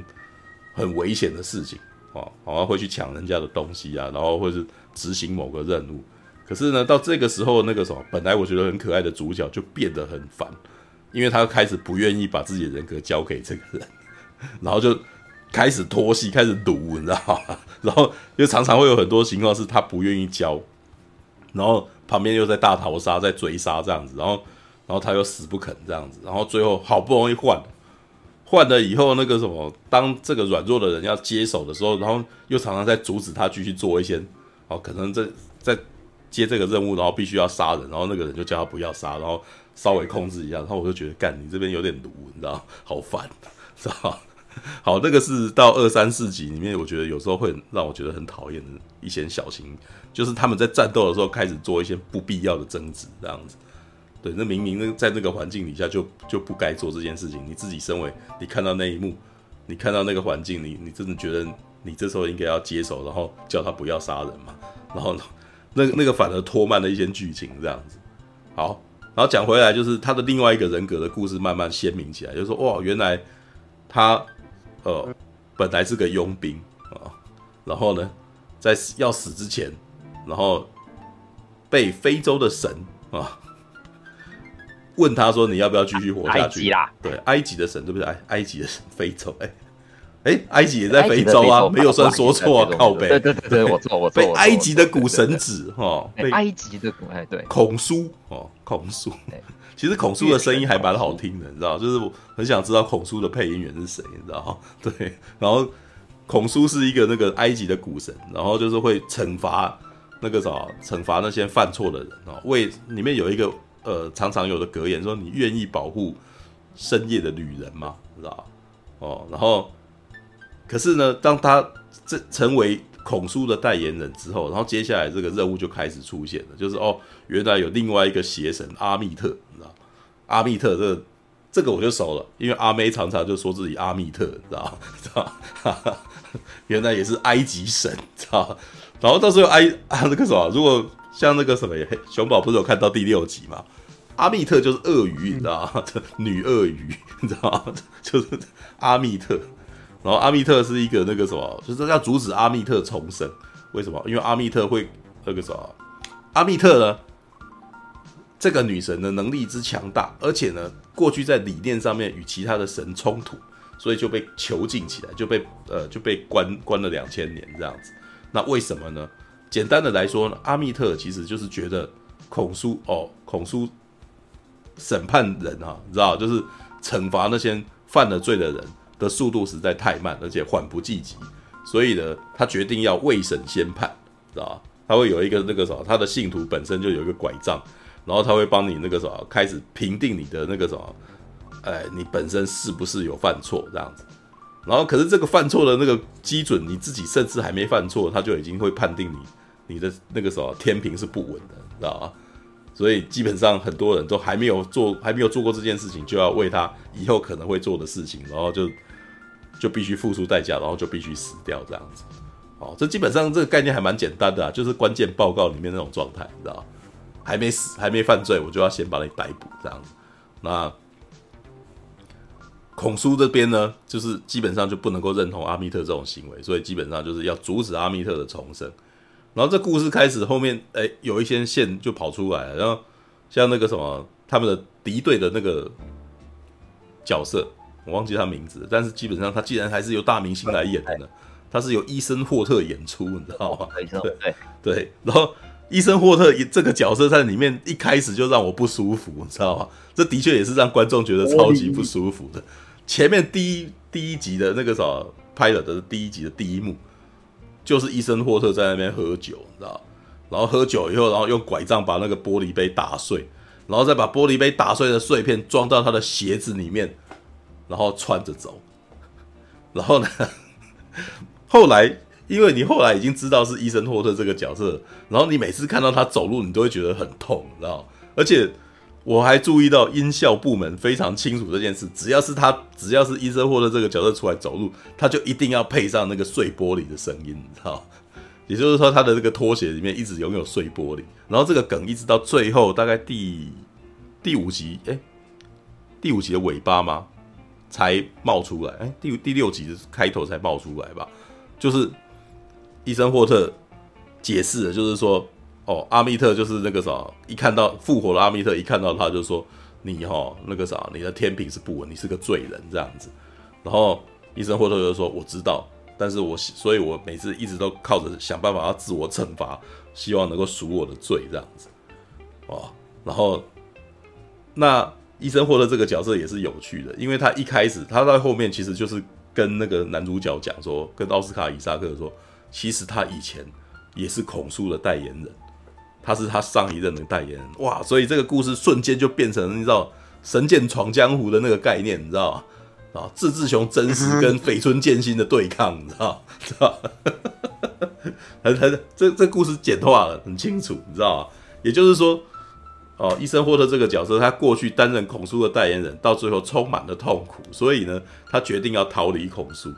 很危险的事情啊，然后会去抢人家的东西啊，然后或是执行某个任务。可是呢，到这个时候，那个什么，本来我觉得很可爱的主角就变得很烦，因为他开始不愿意把自己的人格交给这个人，然后就开始拖戏，开始赌，你知道吗？(laughs) 然后就常常会有很多情况是他不愿意交，然后旁边又在大逃杀，在追杀这样子，然后。然后他又死不肯这样子，然后最后好不容易换，换了以后那个什么，当这个软弱的人要接手的时候，然后又常常在阻止他继续做一些，哦，可能在在接这个任务，然后必须要杀人，然后那个人就叫他不要杀，然后稍微控制一下，然后我就觉得干你这边有点毒，你知道，好烦，知道？好，那个是到二三四集里面，我觉得有时候会让我觉得很讨厌的一些小情，就是他们在战斗的时候开始做一些不必要的争执，这样子。对，那明明那在那个环境底下就就不该做这件事情。你自己身为你看到那一幕，你看到那个环境，你你真的觉得你这时候应该要接手，然后叫他不要杀人嘛？然后那那个反而拖慢了一些剧情，这样子。好，然后讲回来，就是他的另外一个人格的故事慢慢鲜明起来，就是说哇，原来他呃本来是个佣兵啊，然后呢，在要死之前，然后被非洲的神啊。问他说：“你要不要继续活下去？”埃及啦，对，埃及的神，对不对？埃埃及的神，非洲，哎，(laughs) 哎，埃及也在非洲啊，没有算说错啊，靠北。对对对对，我错我错。(laughs) 被埃及的古神指哈，被埃及的古哎对，孔叔哦，孔叔。其实孔叔的声音还蛮好听的，你知道，就是我很想知道孔叔的配音员是谁，你知道 (laughs) 对，然后孔叔是一个那个埃及的古神，然后就是会惩罚那个啥，惩罚那些犯错的人啊。为里面有一个呃常常有的格言说：“你愿意保护深夜的旅人吗？”知道哦，然后。可是呢，当他这成为孔苏的代言人之后，然后接下来这个任务就开始出现了，就是哦，原来有另外一个邪神阿密特，你知道？阿密特这这个我就熟了，因为阿妹常常就说自己阿密特，你知道？知道？原来也是埃及神，知道？然后到时候埃啊那个什么，如果像那个什么熊宝不是有看到第六集吗？阿密特就是鳄鱼，你知道？吗、(laughs) 女鳄鱼，你知道？(laughs) 就是阿密特。然后阿密特是一个那个什么，就是要阻止阿密特重生。为什么？因为阿密特会那个什么，阿密特呢，这个女神的能力之强大，而且呢，过去在理念上面与其他的神冲突，所以就被囚禁起来，就被呃就被关关了两千年这样子。那为什么呢？简单的来说呢，阿密特其实就是觉得孔苏哦，孔苏审判人啊，你知道，就是惩罚那些犯了罪的人。的速度实在太慢，而且缓不济急，所以呢，他决定要未审先判，知道吧？他会有一个那个什么，他的信徒本身就有一个拐杖，然后他会帮你那个什么，开始评定你的那个什么，哎，你本身是不是有犯错这样子。然后，可是这个犯错的那个基准，你自己甚至还没犯错，他就已经会判定你，你的那个什么天平是不稳的，知道吧？所以基本上很多人都还没有做，还没有做过这件事情，就要为他以后可能会做的事情，然后就就必须付出代价，然后就必须死掉这样子。哦，这基本上这个概念还蛮简单的啊，就是关键报告里面那种状态，你知道还没死，还没犯罪，我就要先把你逮捕这样子。那孔叔这边呢，就是基本上就不能够认同阿密特这种行为，所以基本上就是要阻止阿密特的重生。然后这故事开始后面，哎，有一些线就跑出来了。然后像那个什么，他们的敌对的那个角色，我忘记他名字，但是基本上他既然还是由大明星来演的呢，他是由伊森霍特演出，你知道吗？对对 (laughs) 对。然后伊森霍特这个角色在里面一开始就让我不舒服，你知道吗？这的确也是让观众觉得超级不舒服的。前面第一第一集的那个什么拍了的第一集的第一幕。就是伊森霍特在那边喝酒，你知道？然后喝酒以后，然后用拐杖把那个玻璃杯打碎，然后再把玻璃杯打碎的碎片装到他的鞋子里面，然后穿着走。然后呢，(laughs) 后来因为你后来已经知道是伊森霍特这个角色，然后你每次看到他走路，你都会觉得很痛，你知道？而且。我还注意到音效部门非常清楚这件事，只要是他，只要是伊森霍特这个角色出来走路，他就一定要配上那个碎玻璃的声音，你知道？也就是说，他的这个拖鞋里面一直拥有碎玻璃，然后这个梗一直到最后大概第第五集，哎，第五集的尾巴吗？才冒出来，哎，第第六集的开头才冒出来吧？就是伊森霍特解释的，就是说。哦，阿密特就是那个啥，一看到复活的阿密特，一看到他就说：“你哈、哦、那个啥，你的天平是不稳，你是个罪人这样子。”然后医生霍特就说：“我知道，但是我所以，我每次一直都靠着想办法要自我惩罚，希望能够赎我的罪这样子。”哦，然后那医生霍特这个角色也是有趣的，因为他一开始他在后面其实就是跟那个男主角讲说，跟奥斯卡·伊萨克说，其实他以前也是孔叔的代言人。他是他上一任的代言人，哇！所以这个故事瞬间就变成你知道神剑闯江湖的那个概念，你知道吗？啊，志志雄真实跟绯村剑心的对抗，你知道？(laughs) 知道？很 (laughs) 很这这故事简化了，很清楚，你知道吗？也就是说，哦，医生霍特这个角色，他过去担任孔叔的代言人，到最后充满了痛苦，所以呢，他决定要逃离孔叔，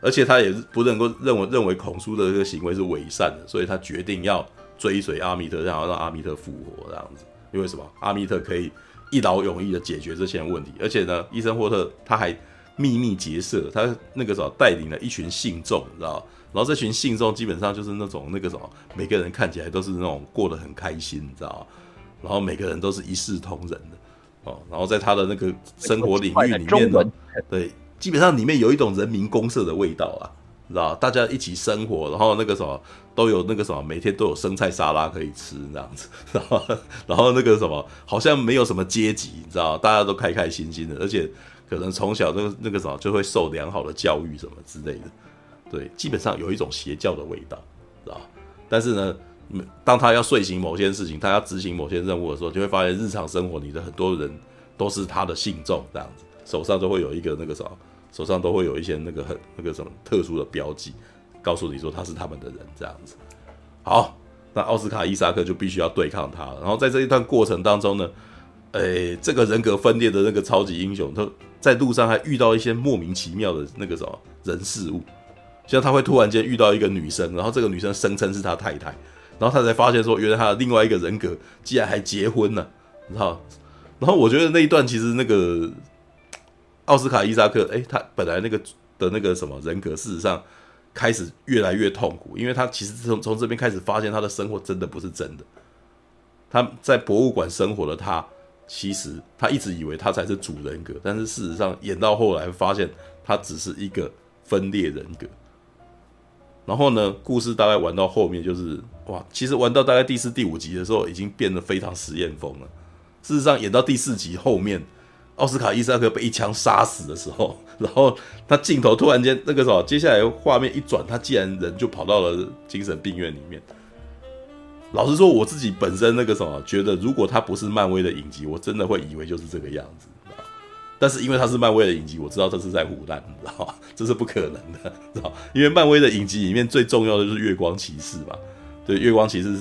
而且他也是不能够认为认为孔叔的这个行为是伪善的，所以他决定要。追随阿米特，然后让阿米特复活这样子，因为什么？阿米特可以一劳永逸的解决这些问题，而且呢，伊森霍特他还秘密结社，他那个时候带领了一群信众，你知道？然后这群信众基本上就是那种那个什么，每个人看起来都是那种过得很开心，你知道？然后每个人都是一视同仁的哦。然后在他的那个生活领域里面呢，对，基本上里面有一种人民公社的味道啊，知道大家一起生活，然后那个什么都有那个什么，每天都有生菜沙拉可以吃这样子，然 (laughs) 后然后那个什么好像没有什么阶级，你知道大家都开开心心的，而且可能从小那个那个什么就会受良好的教育什么之类的，对，基本上有一种邪教的味道，知道但是呢。当他要遂行某件事情，他要执行某些任务的时候，就会发现日常生活里的很多人都是他的信众，这样子，手上就会有一个那个什么，手上都会有一些那个很那个什么特殊的标记，告诉你说他是他们的人，这样子。好，那奥斯卡伊萨克就必须要对抗他了，然后在这一段过程当中呢，诶，这个人格分裂的那个超级英雄，他在路上还遇到一些莫名其妙的那个什么人事物，像他会突然间遇到一个女生，然后这个女生声称是他太太。然后他才发现说，原来他的另外一个人格竟然还结婚了，你知道？然后我觉得那一段其实那个奥斯卡伊萨克，哎，他本来那个的那个什么人格，事实上开始越来越痛苦，因为他其实从从这边开始发现他的生活真的不是真的。他在博物馆生活的他，其实他一直以为他才是主人格，但是事实上演到后来发现他只是一个分裂人格。然后呢，故事大概玩到后面就是哇，其实玩到大概第四、第五集的时候，已经变得非常实验风了。事实上，演到第四集后面，奥斯卡伊萨克被一枪杀死的时候，(laughs) 然后他镜头突然间那个什么，接下来画面一转，他竟然人就跑到了精神病院里面。老实说，我自己本身那个什么，觉得如果他不是漫威的影集，我真的会以为就是这个样子。但是因为他是漫威的影集，我知道这是在唬烂，你知道吗？(laughs) 这是不可能的，知道？因为漫威的影集里面最重要的就是月光骑士嘛，对，月光骑士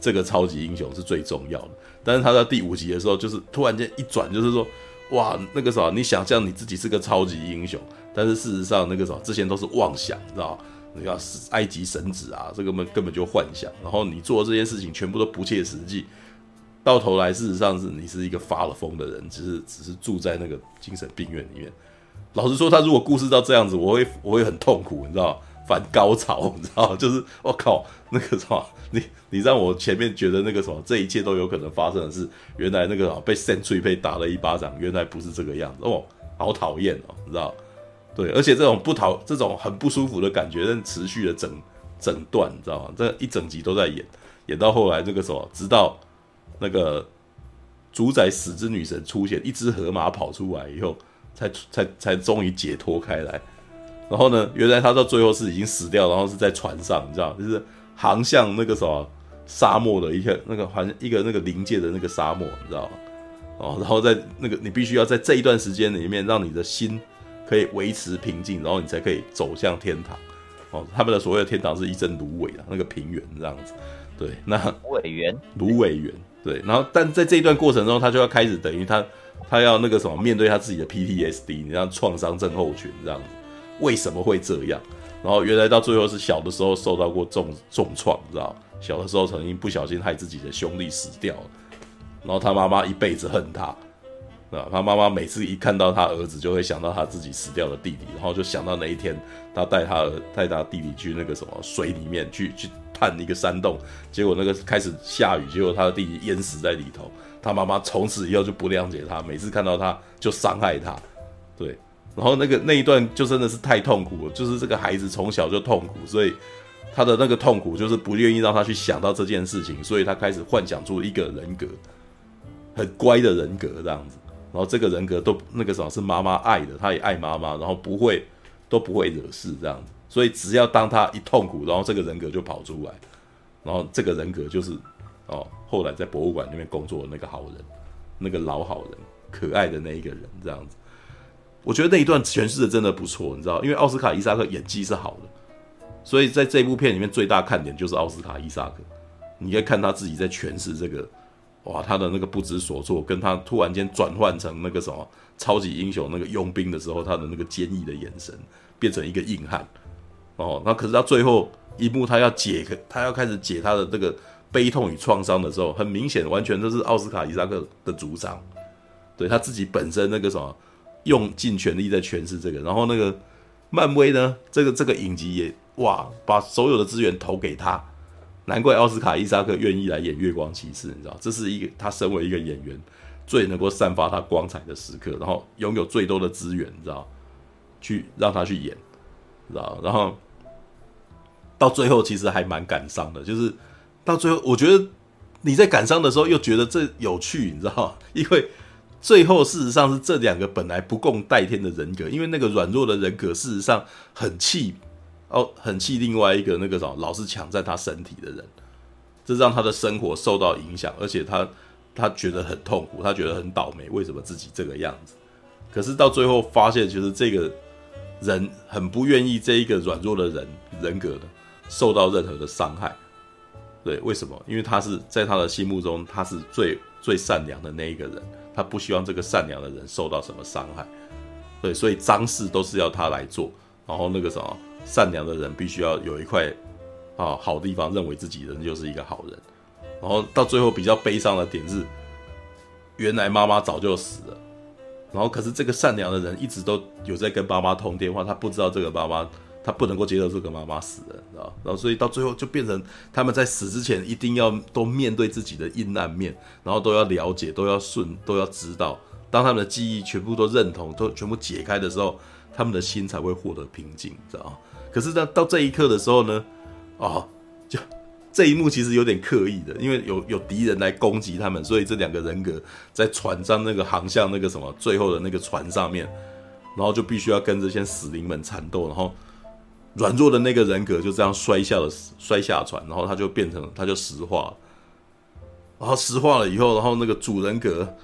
这个超级英雄是最重要的。但是他在第五集的时候，就是突然间一转，就是说，哇，那个啥，你想象你自己是个超级英雄，但是事实上那个啥，之前都是妄想，你知道？你要埃及神子啊，这个根根本就幻想，然后你做这件事情全部都不切实际。到头来，事实上是你是一个发了疯的人，只是只是住在那个精神病院里面。老实说，他如果故事到这样子，我会我会很痛苦，你知道反高潮，你知道 (laughs) 就是我靠，那个什么，你你让我前面觉得那个什么，这一切都有可能发生的是，原来那个被 Sentry 被打了一巴掌，原来不是这个样子哦，好讨厌哦，你知道？对，而且这种不讨这种很不舒服的感觉，但持续了整整段，你知道吗？这一整集都在演，演到后来这个时候，直到。那个主宰死之女神出现，一只河马跑出来以后，才才才终于解脱开来。然后呢，原来他到最后是已经死掉，然后是在船上，你知道，就是航向那个什么沙漠的一个那个好像一个那个临界的那个沙漠，你知道吗？哦，然后在那个你必须要在这一段时间里面，让你的心可以维持平静，然后你才可以走向天堂。哦，他们的所谓的天堂是一阵芦苇啊，那个平原这样子。对，那芦苇园，芦苇园。对，然后但在这一段过程中，他就要开始等于他，他要那个什么，面对他自己的 PTSD，你像创伤症候群这样子，为什么会这样？然后原来到最后是小的时候受到过重重创，知道？小的时候曾经不小心害自己的兄弟死掉了，然后他妈妈一辈子恨他，啊，他妈妈每次一看到他儿子，就会想到他自己死掉的弟弟，然后就想到那一天他带他带他弟弟去那个什么水里面去去。探一个山洞，结果那个开始下雨，结果他的弟弟淹死在里头。他妈妈从此以后就不谅解他，每次看到他就伤害他。对，然后那个那一段就真的是太痛苦了，就是这个孩子从小就痛苦，所以他的那个痛苦就是不愿意让他去想到这件事情，所以他开始幻想出一个人格，很乖的人格这样子。然后这个人格都那个什么是妈妈爱的，他也爱妈妈，然后不会都不会惹事这样子。所以只要当他一痛苦，然后这个人格就跑出来，然后这个人格就是哦，后来在博物馆那边工作的那个好人，那个老好人，可爱的那一个人这样子。我觉得那一段诠释的真的不错，你知道，因为奥斯卡伊萨克演技是好的，所以在这部片里面最大看点就是奥斯卡伊萨克。你可以看他自己在诠释这个，哇，他的那个不知所措，跟他突然间转换成那个什么超级英雄那个佣兵的时候，他的那个坚毅的眼神变成一个硬汉。哦，那可是到最后一幕，他要解开，他要开始解他的这个悲痛与创伤的时候，很明显，完全都是奥斯卡伊萨克的主张，对他自己本身那个什么，用尽全力在诠释这个。然后那个漫威呢，这个这个影集也哇，把所有的资源投给他，难怪奥斯卡伊萨克愿意来演月光骑士，你知道，这是一个他身为一个演员最能够散发他光彩的时刻，然后拥有最多的资源，你知道。去让他去演，知道？然后到最后其实还蛮感伤的，就是到最后我觉得你在感伤的时候又觉得这有趣，你知道吗？因为最后事实上是这两个本来不共戴天的人格，因为那个软弱的人格事实上很气哦，很气另外一个那个什么老是抢占他身体的人，这让他的生活受到影响，而且他。他觉得很痛苦，他觉得很倒霉，为什么自己这个样子？可是到最后发现，就是这个人很不愿意这一个软弱的人人格的受到任何的伤害。对，为什么？因为他是在他的心目中，他是最最善良的那一个人，他不希望这个善良的人受到什么伤害。对，所以脏事都是要他来做，然后那个什么善良的人必须要有一块啊好地方，认为自己人就是一个好人。然后到最后比较悲伤的点是，原来妈妈早就死了，然后可是这个善良的人一直都有在跟妈妈通电话，他不知道这个妈妈，他不能够接受这个妈妈死了，知道？然后所以到最后就变成他们在死之前一定要都面对自己的阴暗面，然后都要了解，都要顺，都要知道。当他们的记忆全部都认同，都全部解开的时候，他们的心才会获得平静，知道？可是到到这一刻的时候呢，哦，就。这一幕其实有点刻意的，因为有有敌人来攻击他们，所以这两个人格在船上那个航向那个什么最后的那个船上面，然后就必须要跟这些死灵们缠斗，然后软弱的那个人格就这样摔下了摔下船，然后他就变成他就石化了，然后石化了以后，然后那个主人格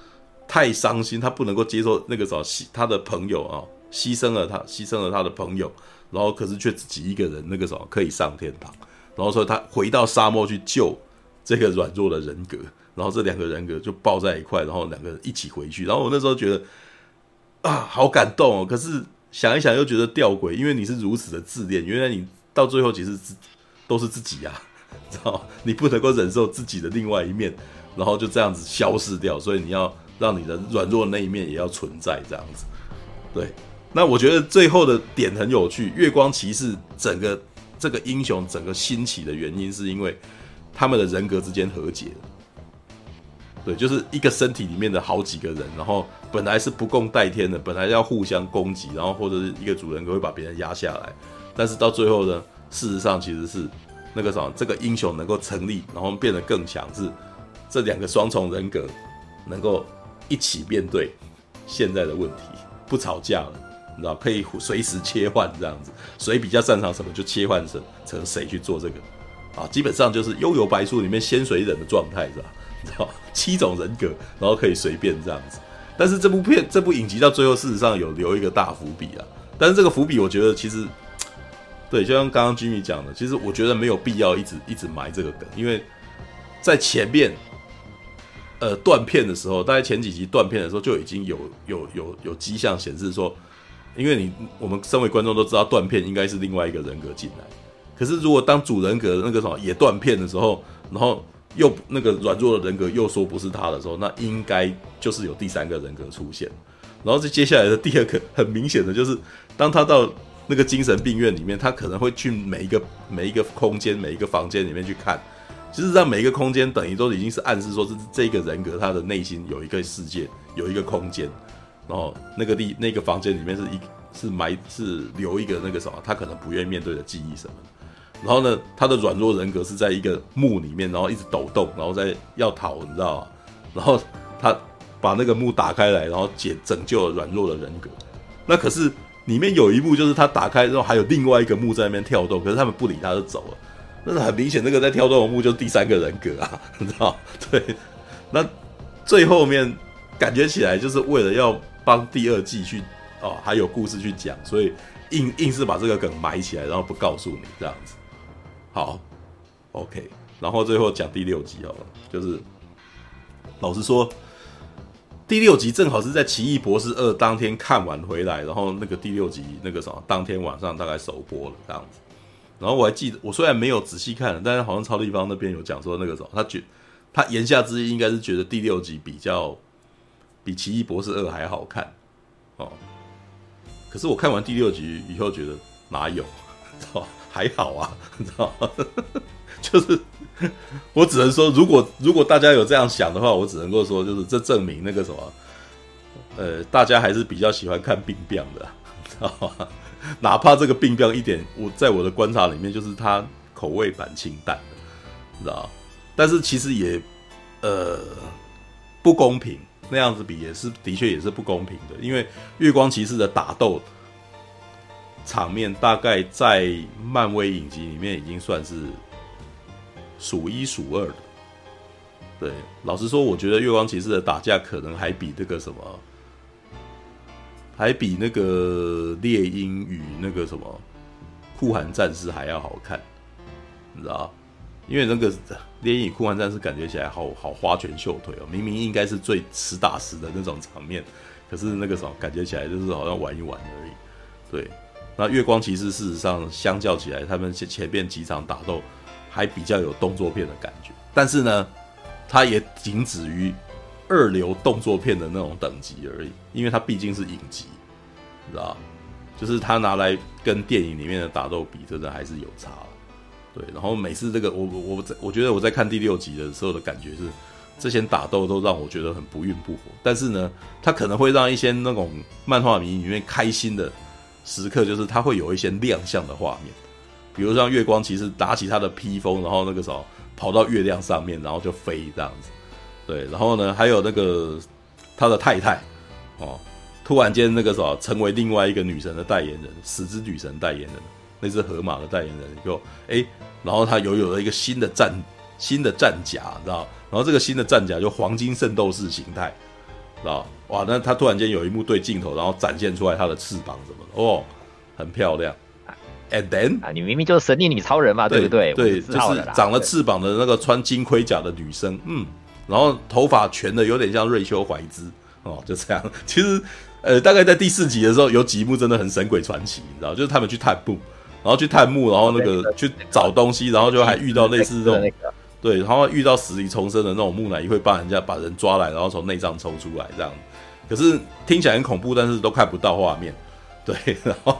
太伤心，他不能够接受那个找他的朋友啊牺牲了他牺牲了他的朋友，然后可是却自己一个人那个什么可以上天堂。然后说他回到沙漠去救这个软弱的人格，然后这两个人格就抱在一块，然后两个人一起回去。然后我那时候觉得啊，好感动哦。可是想一想又觉得吊诡，因为你是如此的自恋，原来你到最后其实自都是自己呀，知道？你不能够忍受自己的另外一面，然后就这样子消失掉。所以你要让你的软弱的那一面也要存在，这样子。对，那我觉得最后的点很有趣，月光骑士整个。这个英雄整个兴起的原因，是因为他们的人格之间和解。对，就是一个身体里面的好几个人，然后本来是不共戴天的，本来要互相攻击，然后或者是一个主人格会把别人压下来，但是到最后呢，事实上其实是那个什么，这个英雄能够成立，然后变得更强，是这两个双重人格能够一起面对现在的问题，不吵架了。你知道可以随时切换这样子，谁比较擅长什么就切换成成谁去做这个，啊，基本上就是《幽游白书》里面仙水忍的状态是吧？七种人格，然后可以随便这样子。但是这部片这部影集到最后事实上有留一个大伏笔啊。但是这个伏笔我觉得其实，对，就像刚刚 Jimmy 讲的，其实我觉得没有必要一直一直埋这个梗，因为在前面，呃，断片的时候，大概前几集断片的时候就已经有有有有迹象显示说。因为你我们身为观众都知道断片应该是另外一个人格进来，可是如果当主人格那个什么也断片的时候，然后又那个软弱的人格又说不是他的时候，那应该就是有第三个人格出现。然后这接下来的第二个很明显的就是，当他到那个精神病院里面，他可能会去每一个每一个空间每一个房间里面去看，其实让每一个空间等于都已经是暗示说是这个人格他的内心有一个世界有一个空间。然后那个地那个房间里面是一是埋是留一个那个什么，他可能不愿意面对的记忆什么的。然后呢，他的软弱人格是在一个墓里面，然后一直抖动，然后在要逃，你知道吗？然后他把那个墓打开来，然后解拯救了软弱的人格。那可是里面有一幕，就是他打开之后还有另外一个墓在那边跳动，可是他们不理他就走了。那很明显，那个在跳动的墓就是第三个人格啊，你知道？对。那最后面感觉起来就是为了要。帮第二季去哦，还有故事去讲，所以硬硬是把这个梗埋起来，然后不告诉你这样子。好，OK，然后最后讲第六集好了，就是老实说，第六集正好是在《奇异博士二》当天看完回来，然后那个第六集那个什么，当天晚上大概首播了这样子。然后我还记得，我虽然没有仔细看，但是好像超立方那边有讲说那个什么，他觉他言下之意应该是觉得第六集比较。比《奇异博士二》还好看哦，可是我看完第六集以后觉得哪有，知 (laughs) 道还好啊，(laughs) 你知道吗 (laughs) 就是我只能说，如果如果大家有这样想的话，我只能够说，就是这证明那个什么，呃，大家还是比较喜欢看病变的，(laughs) 知道吗？哪怕这个病变一点，我在我的观察里面，就是它口味蛮清淡的，你知道？但是其实也呃不公平，那样子比也是的确也是不公平的，因为月光骑士的打斗场面大概在漫威影集里面已经算是数一数二的。对，老实说，我觉得月光骑士的打架可能还比这个什么。还比那个猎鹰与那个什么酷寒战士还要好看，你知道？因为那个猎鹰与酷寒战士感觉起来好好花拳绣腿哦，明明应该是最实打实的那种场面，可是那个什么感觉起来就是好像玩一玩而已。对，那月光骑士事实上相较起来，他们前前面几场打斗还比较有动作片的感觉，但是呢，它也仅止于。二流动作片的那种等级而已，因为它毕竟是影集，你知道？就是它拿来跟电影里面的打斗比，真的还是有差。对，然后每次这个我我我我觉得我在看第六集的时候的感觉是，这些打斗都让我觉得很不孕不火。但是呢，它可能会让一些那种漫画迷里面开心的时刻，就是它会有一些亮相的画面，比如像月光骑士打起他的披风，然后那个时候跑到月亮上面，然后就飞这样子。对，然后呢，还有那个他的太太，哦，突然间那个什么，成为另外一个女神的代言人，死之女神代言人，那只河马的代言人，就哎，然后他又有了一个新的战新的战甲，知道？然后这个新的战甲就黄金圣斗士形态，知道？哇，那他突然间有一幕对镜头，然后展现出来他的翅膀什么的，哦，很漂亮。And then 啊，你明明就是神力女超人嘛，对不对？对，就是长了翅膀的那个穿金盔甲的女生，嗯。然后头发全的有点像瑞秋怀兹哦，就这样。其实，呃，大概在第四集的时候，有几幕真的很神鬼传奇，你知道，就是他们去探墓，然后去探墓，然后那个去找东西，然后就还遇到类似这种，对，然后遇到死里重生的那种木乃伊会帮人家把人抓来，然后从内脏抽出来这样。可是听起来很恐怖，但是都看不到画面。对，然后，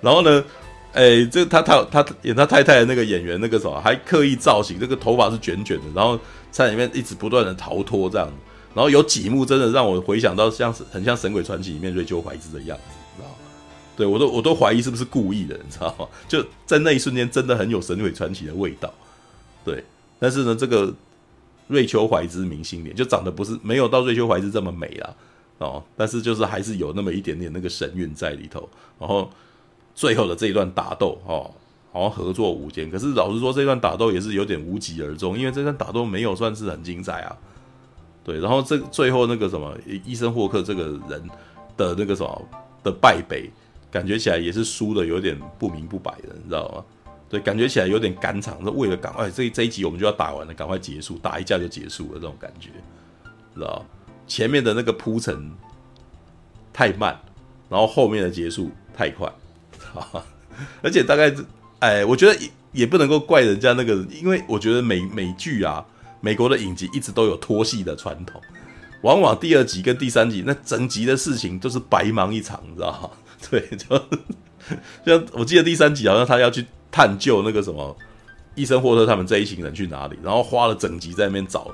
然后呢，哎，这他他他演他太太的那个演员那个什么，还刻意造型，这个头发是卷卷的，然后。在里面一直不断的逃脱这样，然后有几幕真的让我回想到像是很像《神鬼传奇》里面瑞秋怀兹的样子，你知道吗？对我都我都怀疑是不是故意的，你知道吗？就在那一瞬间，真的很有《神鬼传奇》的味道。对，但是呢，这个瑞秋怀兹明星脸就长得不是没有到瑞秋怀兹这么美啦，哦，但是就是还是有那么一点点那个神韵在里头。然后最后的这一段打斗，哦。好像合作无间，可是老实说，这段打斗也是有点无疾而终，因为这段打斗没有算是很精彩啊。对，然后这最后那个什么医生霍克这个人的那个什么的败北，感觉起来也是输的有点不明不白的，你知道吗？对，感觉起来有点赶场，是为了赶快这这一集我们就要打完了，赶快结束，打一架就结束了这种感觉，知道前面的那个铺陈太慢，然后后面的结束太快，(laughs) 而且大概。哎，我觉得也也不能够怪人家那个，因为我觉得美美剧啊，美国的影集一直都有拖戏的传统，往往第二集跟第三集那整集的事情都是白忙一场，你知道吗？(laughs) 对，就像我记得第三集好像他要去探究那个什么医生霍特他们这一行人去哪里，然后花了整集在那边找，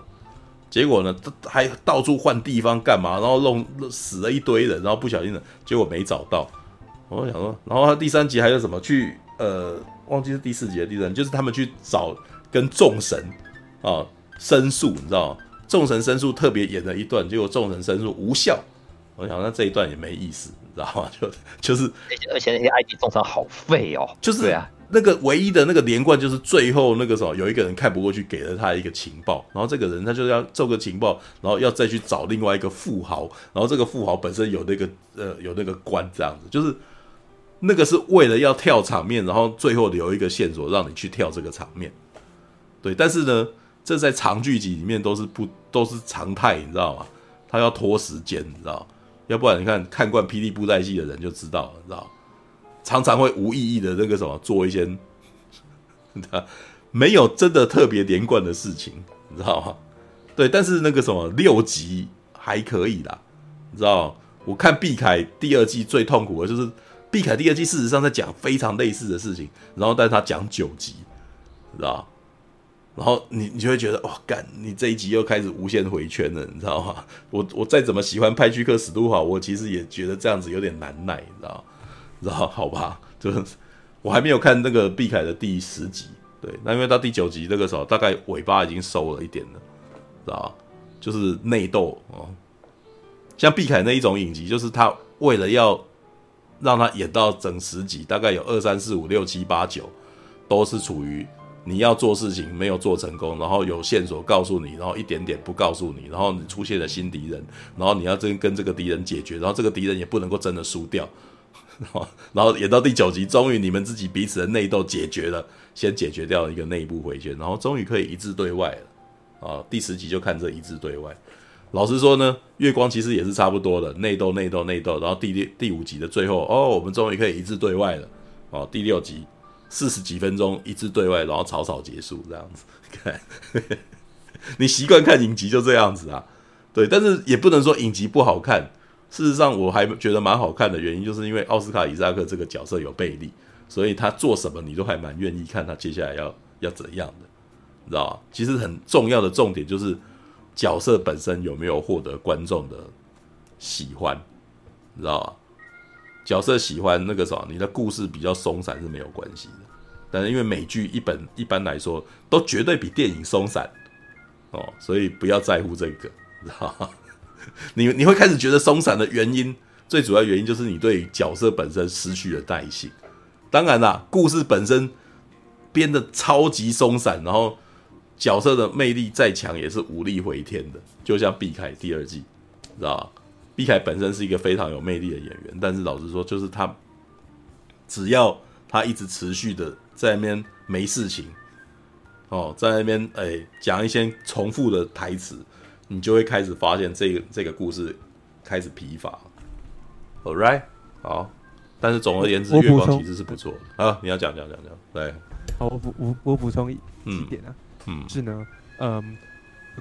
结果呢，还到处换地方干嘛，然后弄死了一堆人，然后不小心的结果没找到。我想说，然后他第三集还有什么去呃。忘记是第四集的第三，就是他们去找跟众神啊申诉，你知道吗？众神申诉特别演了一段，结果众神申诉无效。我想那这一段也没意思，你知道吗？就就是，而且那些埃及众神好废哦。就是对啊，那个唯一的那个连贯就是最后那个时候有一个人看不过去，给了他一个情报，然后这个人他就要奏个情报，然后要再去找另外一个富豪，然后这个富豪本身有那个呃有那个官这样子，就是。那个是为了要跳场面，然后最后留一个线索让你去跳这个场面，对。但是呢，这在长剧集里面都是不都是常态，你知道吗？他要拖时间，你知道？要不然你看看惯霹雳布袋戏的人就知道了，你知道？常常会无意义的那个什么做一些，没有真的特别连贯的事情，你知道吗？对。但是那个什么六集还可以啦，你知道？我看毕凯第二季最痛苦的就是。毕凯第二季事实上在讲非常类似的事情，然后但是他讲九集，知道？然后你你就会觉得哇，干，你这一集又开始无限回圈了，你知道吗？我我再怎么喜欢派屈克史都华，我其实也觉得这样子有点难耐，你知道？知道好吧？(laughs) 就是我还没有看那个毕凯的第十集，对，那因为到第九集那个时候，大概尾巴已经收了一点了，知道就是内斗哦，像毕凯那一种影集，就是他为了要让他演到整十集，大概有二三四五六七八九，都是处于。你要做事情没有做成功，然后有线索告诉你，然后一点点不告诉你，然后你出现了新敌人，然后你要真跟这个敌人解决，然后这个敌人也不能够真的输掉，(laughs) 然后演到第九集，终于你们自己彼此的内斗解决了，先解决掉一个内部回旋，然后终于可以一致对外了啊！第十集就看这一致对外。老实说呢，月光其实也是差不多的，内斗内斗内斗，然后第第第五集的最后，哦，我们终于可以一致对外了，哦，第六集。四十几分钟一致对外，然后草草结束这样子。看，(laughs) 你习惯看影集就这样子啊？对，但是也不能说影集不好看。事实上，我还觉得蛮好看的原因，就是因为奥斯卡·伊萨克这个角色有魅力，所以他做什么你都还蛮愿意看他接下来要要怎样的，你知道吧？其实很重要的重点就是角色本身有没有获得观众的喜欢，你知道吧？角色喜欢那个什么，你的故事比较松散是没有关系的。但是因为美剧一本一般来说都绝对比电影松散哦，所以不要在乎这个，你知道吗？(laughs) 你你会开始觉得松散的原因，最主要原因就是你对角色本身失去了耐性。当然啦，故事本身编的超级松散，然后角色的魅力再强也是无力回天的。就像毕凯第二季，知道吧？毕凯本身是一个非常有魅力的演员，但是老实说，就是他只要他一直持续的在那边没事情哦，在那边哎讲一些重复的台词，你就会开始发现这个这个故事开始疲乏。All right，好，但是总而言之，月光其实是不错的啊。你要讲讲讲讲，对，好，我补我我补充一几点啊，嗯，嗯是呢，嗯。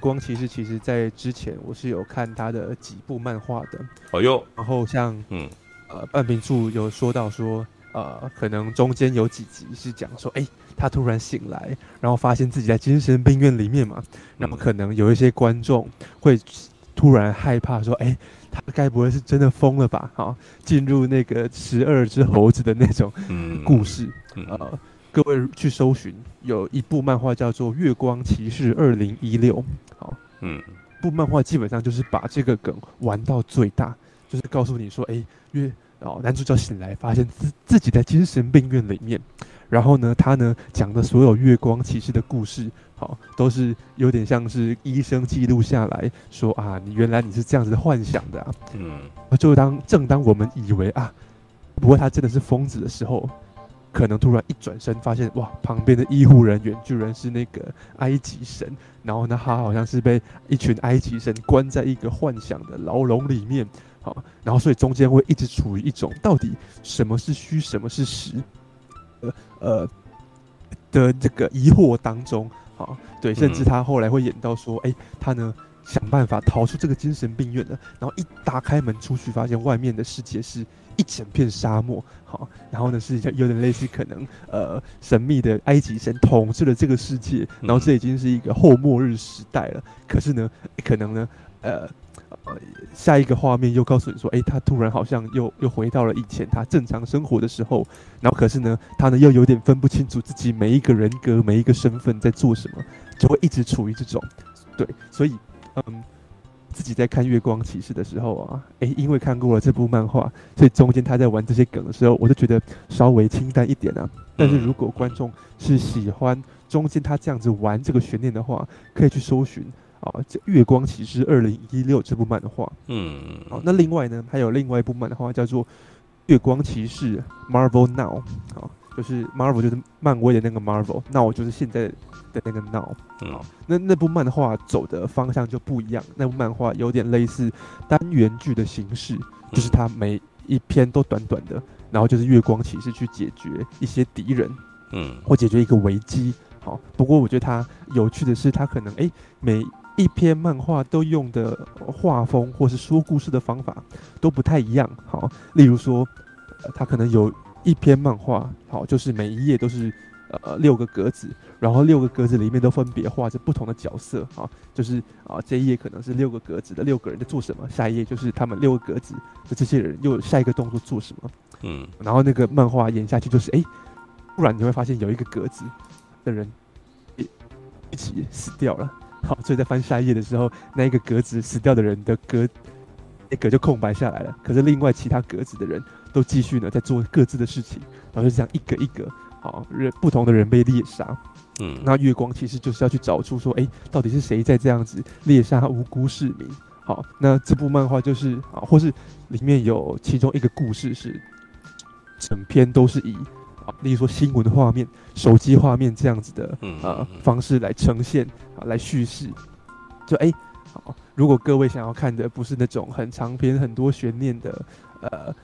光其实其实，在之前我是有看他的几部漫画的。哦哟，然后像嗯呃半瓶醋有说到说呃可能中间有几集是讲说哎他突然醒来，然后发现自己在精神病院里面嘛，那么可能有一些观众会突然害怕说哎他该不会是真的疯了吧？好，进入那个十二只猴子的那种故事，呃。各位去搜寻，有一部漫画叫做《月光骑士二零一六》。好，嗯，部漫画基本上就是把这个梗玩到最大，就是告诉你说，哎，月哦，男主角醒来发现自自己在精神病院里面，然后呢，他呢讲的所有月光骑士的故事，好，都是有点像是医生记录下来说啊，你原来你是这样子幻想的啊，嗯，就当正当我们以为啊，不过他真的是疯子的时候。可能突然一转身，发现哇，旁边的医护人员居然是那个埃及神，然后呢，他好像是被一群埃及神关在一个幻想的牢笼里面，好，然后所以中间会一直处于一种到底什么是虚，什么是实，呃呃的这个疑惑当中，好，对，甚至他后来会演到说，哎，他呢想办法逃出这个精神病院了，然后一打开门出去，发现外面的世界是。一整片沙漠，好，然后呢是有点类似可能呃神秘的埃及神统治了这个世界，然后这已经是一个后末日时代了。可是呢，可能呢，呃下一个画面又告诉你说，哎，他突然好像又又回到了以前他正常生活的时候，然后可是呢，他呢又有点分不清楚自己每一个人格、每一个身份在做什么，就会一直处于这种，对，所以嗯。自己在看《月光骑士》的时候啊，诶，因为看过了这部漫画，所以中间他在玩这些梗的时候，我就觉得稍微清淡一点啊。但是如果观众是喜欢中间他这样子玩这个悬念的话，可以去搜寻啊，这《月光骑士二零一六》这部漫画。嗯，好，那另外呢，还有另外一部漫画叫做《月光骑士 Marvel Now》啊。就是 Marvel，就是漫威的那个 Marvel，那我就是现在的那个 Now。嗯，那那部漫画走的方向就不一样。那部漫画有点类似单元剧的形式，就是它每一篇都短短的，然后就是月光骑士去解决一些敌人，嗯，或解决一个危机。好，不过我觉得它有趣的是，它可能诶、欸，每一篇漫画都用的画风或是说故事的方法都不太一样。好，例如说，他可能有。一篇漫画，好，就是每一页都是呃六个格子，然后六个格子里面都分别画着不同的角色，好，就是啊这一页可能是六个格子的六个人在做什么，下一页就是他们六个格子的这些人又下一个动作做什么，嗯，然后那个漫画演下去就是，哎，不然你会发现有一个格子的人一一起死掉了。好，所以在翻下一页的时候，那一个格子死掉的人的格那格就空白下来了。可是另外其他格子的人都继续呢在做各自的事情，然后就这样一个一个，好人不同的人被猎杀。嗯，那月光其实就是要去找出说，哎，到底是谁在这样子猎杀无辜市民？好，那这部漫画就是啊，或是里面有其中一个故事是整篇都是以。例如说新闻的画面、手机画面这样子的呃方式来呈现啊，来叙事。就哎，好，如果各位想要看的不是那种很长篇、很多悬念的呃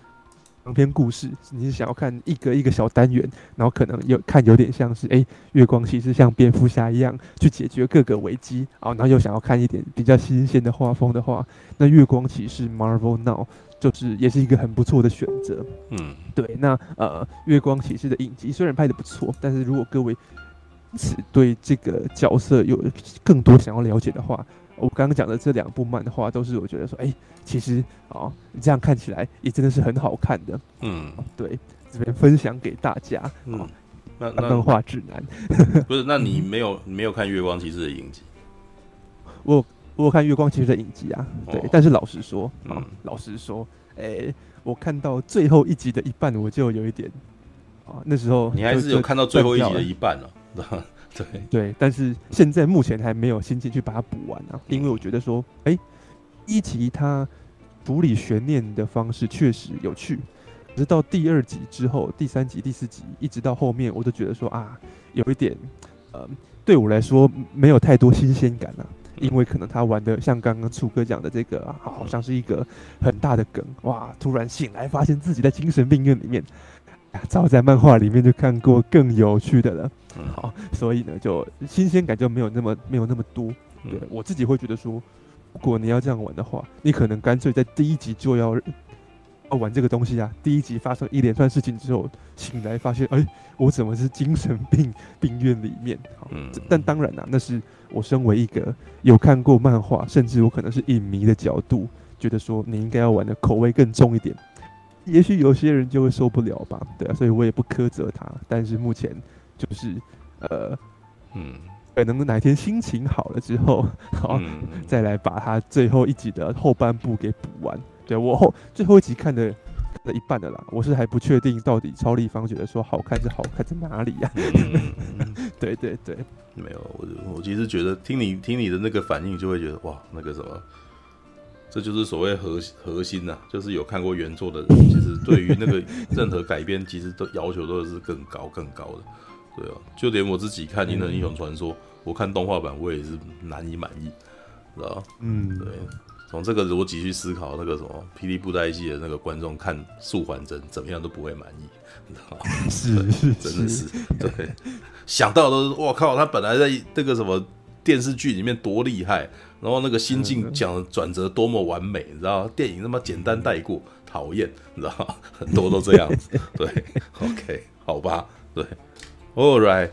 长篇故事，你是想要看一个一个小单元，然后可能有看有点像是哎月光骑士像蝙蝠侠一样去解决各个危机啊，然后又想要看一点比较新鲜的画风的话，那月光骑士 Marvel Now。就是也是一个很不错的选择，嗯，对。那呃，月光骑士的影集虽然拍的不错，但是如果各位对这个角色有更多想要了解的话，我刚刚讲的这两部漫画都是我觉得说，哎、欸，其实啊、哦，这样看起来也真的是很好看的，嗯，对，这边分享给大家，嗯，哦、那漫画指南不是？那你没有你没有看月光骑士的影集？(laughs) 我。我有看月光骑士的影集啊，对，哦、但是老实说，老实说，哎、欸，我看到最后一集的一半，我就有一点，啊，那时候你还是有看到最后一集的一半了，(laughs) 对。对，但是现在目前还没有心情去把它补完啊，因为我觉得说，哎、欸，一集它处理悬念的方式确实有趣，可是到第二集之后，第三集、第四集一直到后面，我都觉得说啊，有一点，呃，对我来说没有太多新鲜感啊。因为可能他玩的像刚刚楚哥讲的这个、啊，好像是一个很大的梗哇！突然醒来发现自己在精神病院里面，啊、(laughs) 早在漫画里面就看过更有趣的了。嗯，好，所以呢，就新鲜感就没有那么没有那么多。对，我自己会觉得说，如果你要这样玩的话，你可能干脆在第一集就要。要玩这个东西啊！第一集发生一连串事情之后，醒来发现，哎、欸，我怎么是精神病 (laughs) 病院里面？好，嗯、但当然啊，那是我身为一个有看过漫画，甚至我可能是影迷的角度，觉得说你应该要玩的口味更重一点。也许有些人就会受不了吧，对啊，所以我也不苛责他。但是目前就是，呃，嗯，可能哪天心情好了之后，好，嗯、(laughs) 再来把他最后一集的后半部给补完。对，我后最后一集看的看了一半的啦，我是还不确定到底超立方觉得说好看是好看在哪里呀、啊？(laughs) 嗯、对对对，没有，我我其实觉得听你听你的那个反应，就会觉得哇，那个什么，这就是所谓核核心呐、啊，就是有看过原作的人，其实对于那个 (laughs) 任何改编，其实都要求都是更高更高的。对啊，就连我自己看《银河英雄传说》嗯，我看动画版我也是难以满意，知道嗯，对。从这个逻辑去思考，那个什么霹雳布袋戏的那个观众看素还真怎么样都不会满意，你知道吗？(laughs) 是是，真的是对，想到都是我靠，他本来在那个什么电视剧里面多厉害，然后那个心境讲的转折多么完美，你知道？电影那么简单带过，讨厌，你知道？(laughs) 很多都这样子，对，OK，好吧，对，All right。